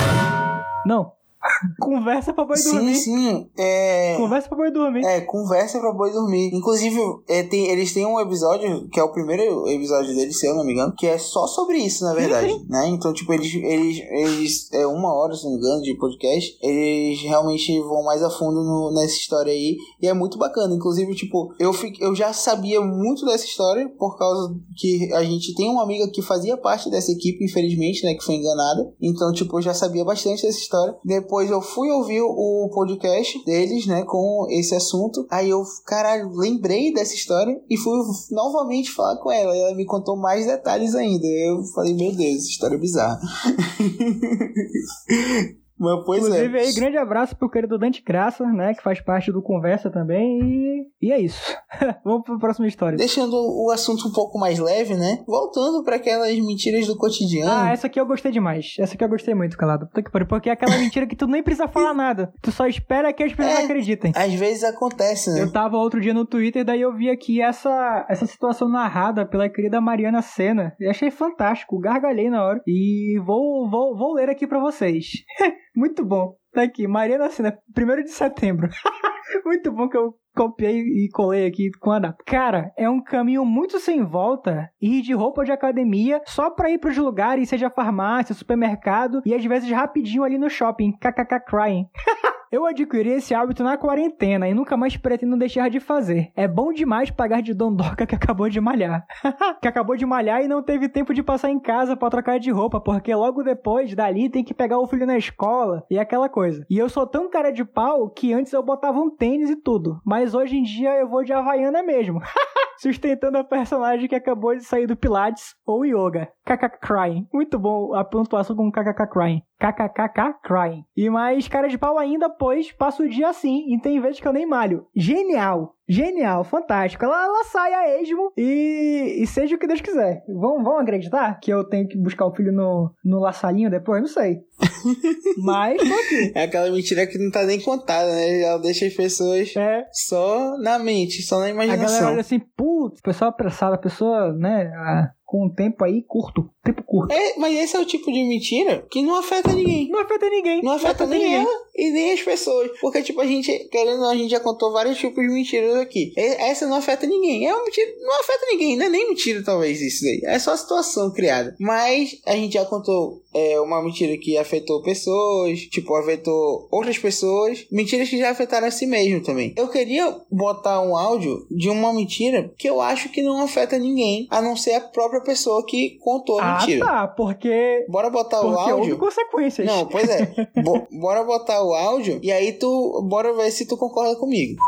Não. Conversa pra boi sim, dormir. sim. É... Conversa pra boi dormir. É, conversa pra boi dormir. Inclusive, é, tem, eles têm um episódio, que é o primeiro episódio deles, se eu não me engano, que é só sobre isso, na verdade. Sim, sim. Né? Então, tipo, eles, eles, eles. É uma hora, se não me engano, de podcast. Eles realmente vão mais a fundo no- nessa história aí. E é muito bacana. Inclusive, tipo, eu, fiquei, eu já sabia muito dessa história, por causa que a gente tem uma amiga que fazia parte dessa equipe, infelizmente, né? Que foi enganada. Então, tipo, eu já sabia bastante dessa história. Depois eu fui ouvir o podcast deles, né? Com esse assunto. Aí eu, caralho, lembrei dessa história e fui novamente falar com ela. E ela me contou mais detalhes ainda. Eu falei, meu Deus, história é bizarra. Mas pois Inclusive é. aí, grande abraço pro querido Dante Graça, né? Que faz parte do Conversa também. E, e é isso. Vamos pra próxima história. Deixando o assunto um pouco mais leve, né? Voltando para aquelas mentiras do cotidiano. Ah, essa aqui eu gostei demais. Essa aqui eu gostei muito, calado. Puta que pariu. Porque é aquela mentira que tu nem precisa falar nada. Tu só espera que as pessoas É. acreditem. Às vezes acontece, né? Eu tava outro dia no Twitter, daí eu vi aqui essa, essa situação narrada pela querida Mariana Senna. E achei fantástico, gargalhei na hora. E vou, vou, vou ler aqui pra vocês. Muito bom. Tá aqui, Mariana Senna, 1 de setembro. muito bom que eu copiei e colei aqui com a data. Cara, é um caminho muito sem volta ir de roupa de academia só pra ir pros lugares, seja farmácia, supermercado e às vezes rapidinho ali no shopping. KKK crying. Eu adquiri esse hábito na quarentena e nunca mais pretendo deixar de fazer. É bom demais pagar de dondoca que acabou de malhar. que acabou de malhar e não teve tempo de passar em casa pra trocar de roupa, porque logo depois dali tem que pegar o filho na escola e aquela coisa. E eu sou tão cara de pau que antes eu botava um tênis e tudo, mas hoje em dia eu vou de havaiana mesmo. Sustentando a personagem que acabou de sair do Pilates ou Yoga. KKK Crying. Muito bom a pontuação com KKK Crying. KKKK Crying. E mais cara de pau ainda, pois passo o dia assim e tem vezes que eu nem malho. Genial. Genial, fantástico. Ela, ela sai a esmo e, e seja o que Deus quiser. Vão, vão acreditar que eu tenho que buscar o filho no, no laçalinho depois? Não sei. Mas tô aqui. É aquela mentira que não tá nem contada, né? Ela deixa as pessoas É, só na mente, só na a galera imaginação. olha assim, putz, pessoa apressada, pessoa, né, ah, com um tempo aí curto, tempo curto. É, mas esse é o tipo de mentira que não afeta ninguém. Não afeta ninguém. Não afeta nem ela e nem as pessoas. Porque, tipo, a gente, querendo ou não, a gente já contou vários tipos de mentiras aqui. Essa não afeta ninguém. É uma mentira, não afeta ninguém. Não é nem mentira, talvez, isso daí. É só a situação criada. Mas a gente já contou é, uma mentira que afetou pessoas, tipo, afetou outras pessoas. Mentiras que já afetaram a si mesmo também. Eu queria botar um áudio de uma mentira que eu acho que não afeta ninguém, a não ser a própria pessoa que contou a Ah, mentira. tá, porque... Bora botar o Porque houve áudio. consequências. Não, pois é. Bo- bora botar o áudio e aí tu. Bora ver se tu concorda comigo.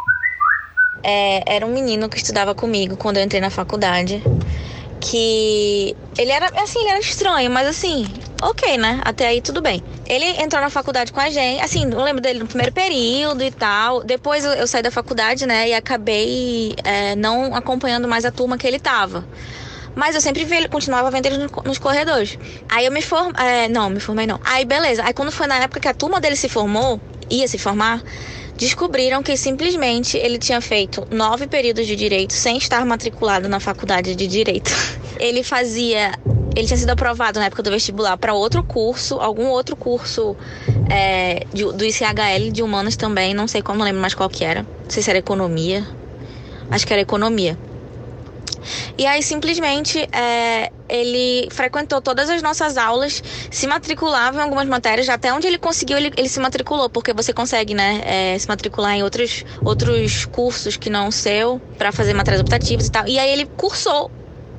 É, era um menino que estudava comigo quando eu entrei na faculdade. Que ele era assim, ele era estranho, mas assim, ok, né? Até aí tudo bem. Ele entrou na faculdade com a gente, assim, eu lembro dele no primeiro período e tal. Depois eu, eu saí da faculdade, né? E acabei é, não acompanhando mais a turma que ele tava. Mas eu sempre vi continuava vendo ele no- nos corredores. Aí eu me formei. não, me formei não. Aí beleza. Aí quando foi na época que a turma dele se formou, ia se formar, descobriram que simplesmente ele tinha feito nove períodos de direito sem estar matriculado na faculdade de direito. Ele fazia. Ele tinha sido aprovado na época do vestibular para outro curso, algum outro curso é, de- do ICHL de humanos também, não sei como, não lembro mais qual que era. Não sei se era economia. Acho que era economia. E aí, simplesmente, é, ele frequentou todas as nossas aulas, se matriculava em algumas matérias, até onde ele conseguiu, ele, ele se matriculou, porque você consegue, né, é, se matricular em outros, outros cursos que não o seu, para fazer matérias optativas e tal. E aí ele cursou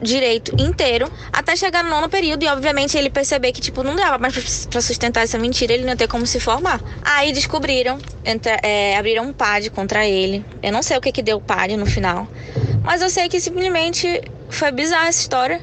direito inteiro até chegar no nono período e obviamente ele perceber que tipo não dava mais para sustentar essa mentira ele não ia ter como se formar. Aí descobriram entra, é, abriram um PAD contra ele. Eu não sei o que que deu o PAD no final mas eu sei que simplesmente foi bizarra essa história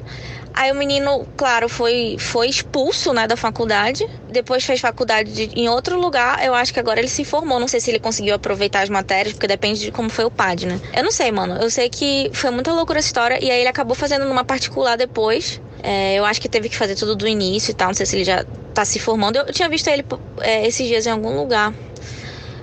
Aí o menino, claro, foi, foi expulso né, da faculdade. Depois fez faculdade de, em outro lugar. Eu acho que agora ele se formou. Não sei se ele conseguiu aproveitar as matérias, porque depende de como foi o PAD, né? Eu não sei, mano. Eu sei que foi muita loucura essa história. E aí ele acabou fazendo numa particular depois. É, eu acho que teve que fazer tudo do início e tal. Não sei se ele já tá se formando. Eu tinha visto ele é, esses dias em algum lugar.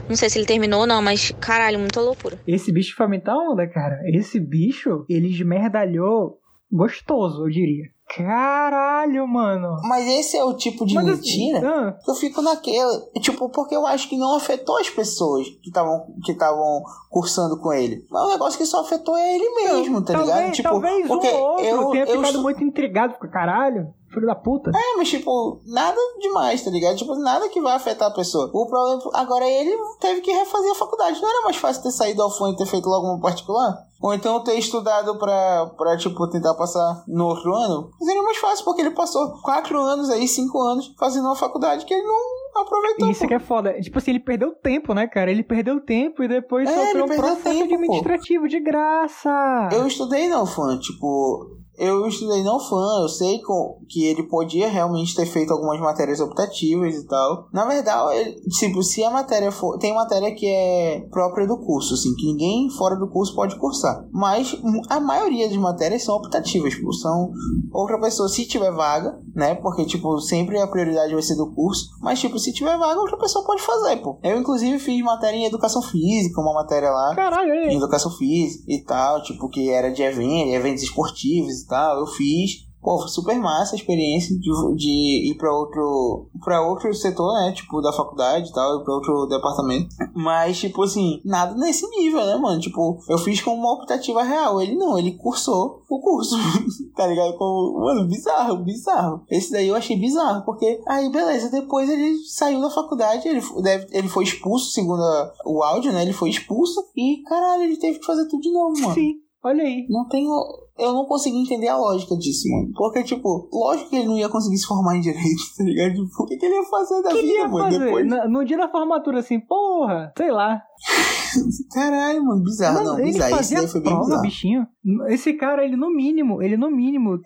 Não sei se ele terminou ou não, mas caralho, muita loucura. Esse bicho foi muita onda, cara. Esse bicho, ele esmerdalhou gostoso, eu diria. Caralho, mano. Mas esse é o tipo de Mas assim, mentira ah. que eu fico naquela. Tipo, porque eu acho que não afetou as pessoas que estavam que estavam cursando com ele. Mas é um negócio que só afetou ele mesmo, tá talvez, ligado? Tipo, talvez um ou outro eu, tenha eu ficado estu- muito intrigado com caralho. Filho da puta. É, mas tipo, nada demais, tá ligado? Tipo, nada que vai afetar a pessoa. O problema. Agora ele teve que refazer a faculdade. Não era mais fácil ter saído ao fundo e ter feito logo uma particular? Ou então ter estudado pra, pra, tipo, tentar passar no outro ano? Seria mais fácil, porque ele passou quatro anos aí, cinco anos, fazendo uma faculdade que ele não aproveitou. Isso pô. que é foda. Tipo assim, ele perdeu tempo, né, cara? Ele perdeu tempo e depois É, sofreu um processo tempo, pô. administrativo de graça. Eu estudei não fã, tipo, eu estudei não fã, eu sei que ele podia realmente ter feito algumas matérias optativas e tal. Na verdade, ele- tipo, se a matéria for. Tem matéria que é própria do curso, assim, que ninguém fora do curso pode cursar. Mas a maioria das matérias são optativas, tipo, são outra pessoa, se tiver vaga, né? Porque, tipo, sempre a prioridade vai ser do curso. Mas, tipo, se tiver vaga, outra pessoa pode fazer, pô. Eu, inclusive, fiz matéria em educação física, uma matéria lá Caralho, em educação física e tal, tipo, que era de eventos, eventos esportivos tal, eu fiz. Pô, super massa a experiência de, de ir pra outro, pra outro setor, né? Tipo, da faculdade e tal, pra outro departamento. Mas, tipo assim, nada nesse nível, né, mano? Tipo, eu fiz com uma optativa real. Ele não, ele cursou o curso, tá ligado? Como, mano, bizarro, bizarro. Esse daí eu achei bizarro, porque aí, beleza, depois ele saiu da faculdade, ele, deve, ele foi expulso, segundo a- o áudio, né? Ele foi expulso e, caralho, ele teve que fazer tudo de novo, mano. Sim, olha aí. Não tenho. Eu não consegui entender a lógica disso, mano. Porque, tipo, lógico que ele não ia conseguir se formar em direito, tá ligado? Tipo, o que, que ele ia fazer da que vida, ia mano? fazer? Depois. Na- No dia da formatura, assim, porra, sei lá. Caralho, mano, bizarro. Mano, não, ele bizarro. Esse fazia daí foi prova, bizarro. bichinho. Esse cara, ele no mínimo, ele no mínimo,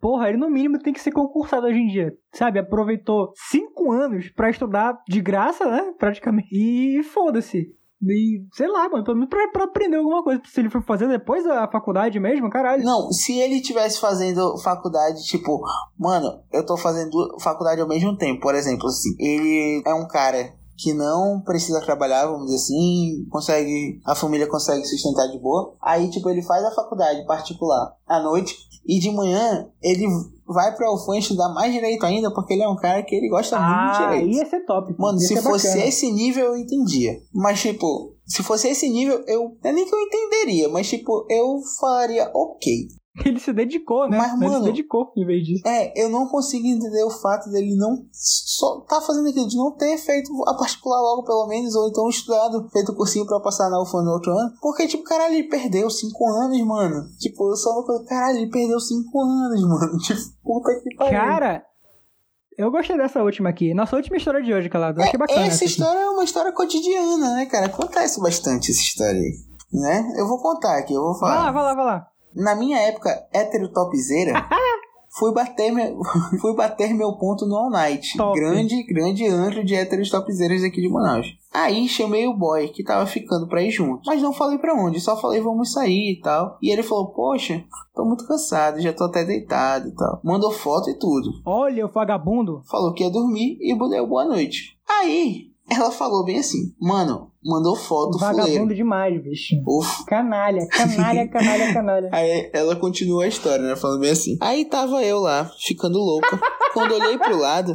porra, ele no mínimo tem que ser concursado hoje em dia, sabe? Aproveitou cinco anos pra estudar de graça, né? Praticamente. E foda-se. E, sei lá, mano, pelo menos pra, pra aprender alguma coisa. Se ele for fazer depois da faculdade mesmo, caralho. Não, se ele tivesse fazendo faculdade, tipo, mano, eu tô fazendo faculdade ao mesmo tempo, por exemplo, assim, ele é um cara que não precisa trabalhar, vamos dizer assim, consegue, a família consegue sustentar de boa. Aí, tipo, ele faz a faculdade particular à noite e de manhã ele vai pra UFAM estudar mais direito ainda, porque ele é um cara que ele gosta muito de Ah, direito. ia ser top. Mano, se fosse bacana. esse nível eu entendia. Mas, tipo, se fosse esse nível, eu. Não é nem que eu entenderia, mas, tipo, eu falaria ok. Ele se dedicou, né? Mas, mano- se dedicou em vez disso. É, eu não consigo entender o fato dele não só tá fazendo aquilo, de não ter feito a particular logo, pelo menos, ou então estudado, feito cursinho pra passar na UFA no outro ano. Porque, tipo, caralho, ele perdeu cinco anos, mano. Tipo, eu só não caralho, ele perdeu cinco anos, mano. Tipo, puta que pariu. Cara, eu gostei dessa última aqui. Nossa última história de hoje, Calado. Achei bacana. É, essa essa aqui. história é uma história cotidiana, né, cara? Acontece bastante essa história aí. Né? Eu vou contar aqui, eu vou Vai lá, falar. vai lá, vai lá. Na minha época hétero topzeira, fui bater, meu, fui bater meu ponto no All Night. Top. Grande, grande antro de héteros topzeiras aqui de Manaus. Aí chamei o boy que tava ficando pra ir junto. Mas não falei pra onde, só falei vamos sair e tal. E ele falou, poxa, tô muito cansado, já tô até deitado e tal. Mandou foto e tudo. Olha o vagabundo. Falou que ia dormir e deu boa noite. Aí, ela falou bem assim, mano, mandou foto Vagabundo fuleiro. demais, bicho. Uf, Canalha, canalha, canalha, canalha. Aí ela continua a história, né? Falando bem assim. Aí tava eu lá, ficando louca. quando olhei pro lado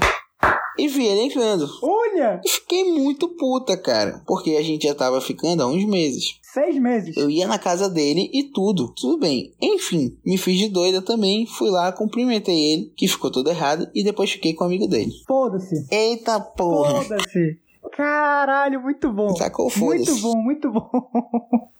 e vi ele entrando. Olha! E fiquei muito puta, cara. Porque a gente já tava ficando há uns meses. Seis meses. Eu ia na casa dele e tudo. Tudo bem. Enfim, me fiz de doida também. Fui lá, cumprimentei ele, que ficou tudo errado, e depois fiquei com o amigo dele. Foda-se. Eita porra. Foda-se. Caralho, muito bom. Sacou foda-se. Muito bom, muito bom.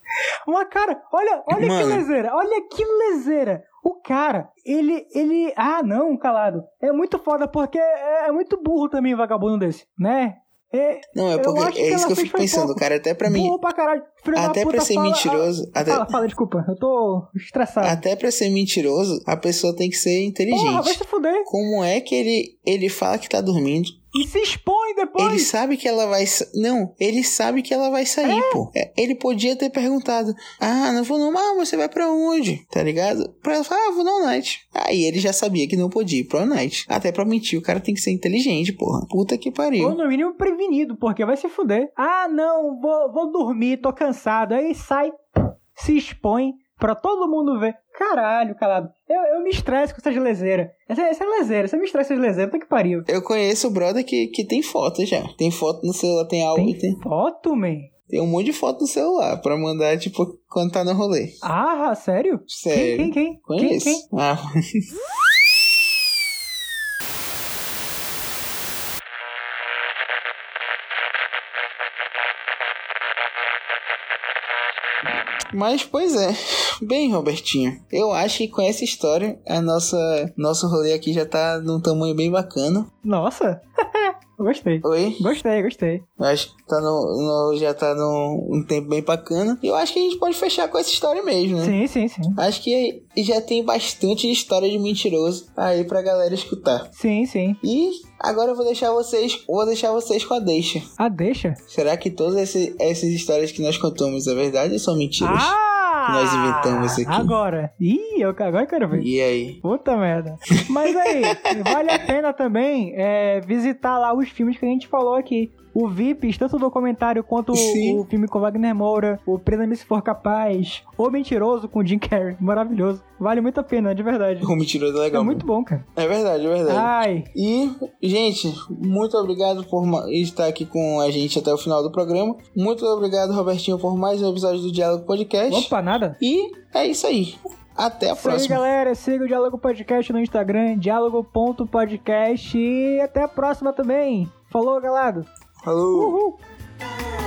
Uma cara, olha, olha que Mano. lezeira, olha que lezeira. O cara, ele, ele, ah não, calado. É muito foda porque é, é muito burro também vagabundo desse, né? É, Não, é porque que é isso que eu fico pensando, pouco. cara. Até pra mim. burro pra caralho. Até pra ser fala- mentiroso. Até, Fala, fala, desculpa, eu tô estressado. até pra ser mentiroso, a pessoa tem que ser inteligente. Porra, vai se fuder. Como é que ele, ele fala que tá dormindo? E se expõe depois. Ele sabe que ela vai. Não, ele sabe que ela vai sair, pô. É, Ele podia ter perguntado: Ah, não vou não, ah, você vai pra onde? Tá ligado? Pra ela falar, ah, vou no Night. Aí ele já sabia que não podia ir pro Night. Até pra mentir, o cara tem que ser inteligente, porra. Puta que Ou pariu. no mínimo prevenido, porque vai se fuder. Ah, não, vou, vou dormir, tô cansado. Aí sai, se expõe pra todo mundo ver. Caralho, calado. Eu, eu me estresso com essas leseiras. Essa, essa é lezeira, você me estressa essas leseiras, puta que pariu. Eu conheço o brother que, que tem foto já. Tem foto no celular, tem álbum, Tem tem, foto, man? tem um monte de foto no celular pra mandar, tipo, quando tá no rolê. Ah, sério? Sério. Quem, quem, quem? Quem, Conheço. quem? Ah, Mas, pois é. Bem, Robertinho, eu acho que com essa história, a nossa nosso rolê aqui já tá num tamanho bem bacana. Nossa. gostei. Oi? Gostei, gostei. Acho que tá no, no- já tá num um tempo bem bacana. E eu acho que a gente pode fechar com essa história mesmo, né? Sim, sim, sim. Acho que já tem bastante história de mentiroso aí pra galera escutar. Sim, sim. E agora eu vou deixar vocês, vou deixar vocês com a deixa. Ah, deixa. Será que todas esse- essas histórias que nós contamos é verdade ou são mentiras? Ah! Nós inventamos isso aqui. Agora. Ih, eu, agora eu quero ver. E aí? Puta merda. Mas aí, vale a pena também é, visitar lá os filmes que a gente falou aqui. O VIPs, tanto o documentário quanto Sim. o, filme com Wagner Moura, o Prenda-me se for capaz, O Mentiroso com Jim Carrey, maravilhoso. Vale muito a pena, de verdade. O mentiroso é É legal. muito bom, cara. É verdade, é verdade. Ai, E, gente, muito obrigado por estar aqui com a gente até o final do programa. Muito obrigado, Robertinho, por mais um episódio do Diálogo Podcast. opa, nada. E é isso aí. Até a próxima. galera. Siga o Diálogo Podcast no Instagram, diálogo.podcast. E até a próxima também. Falou, galado. Falou! Uhul.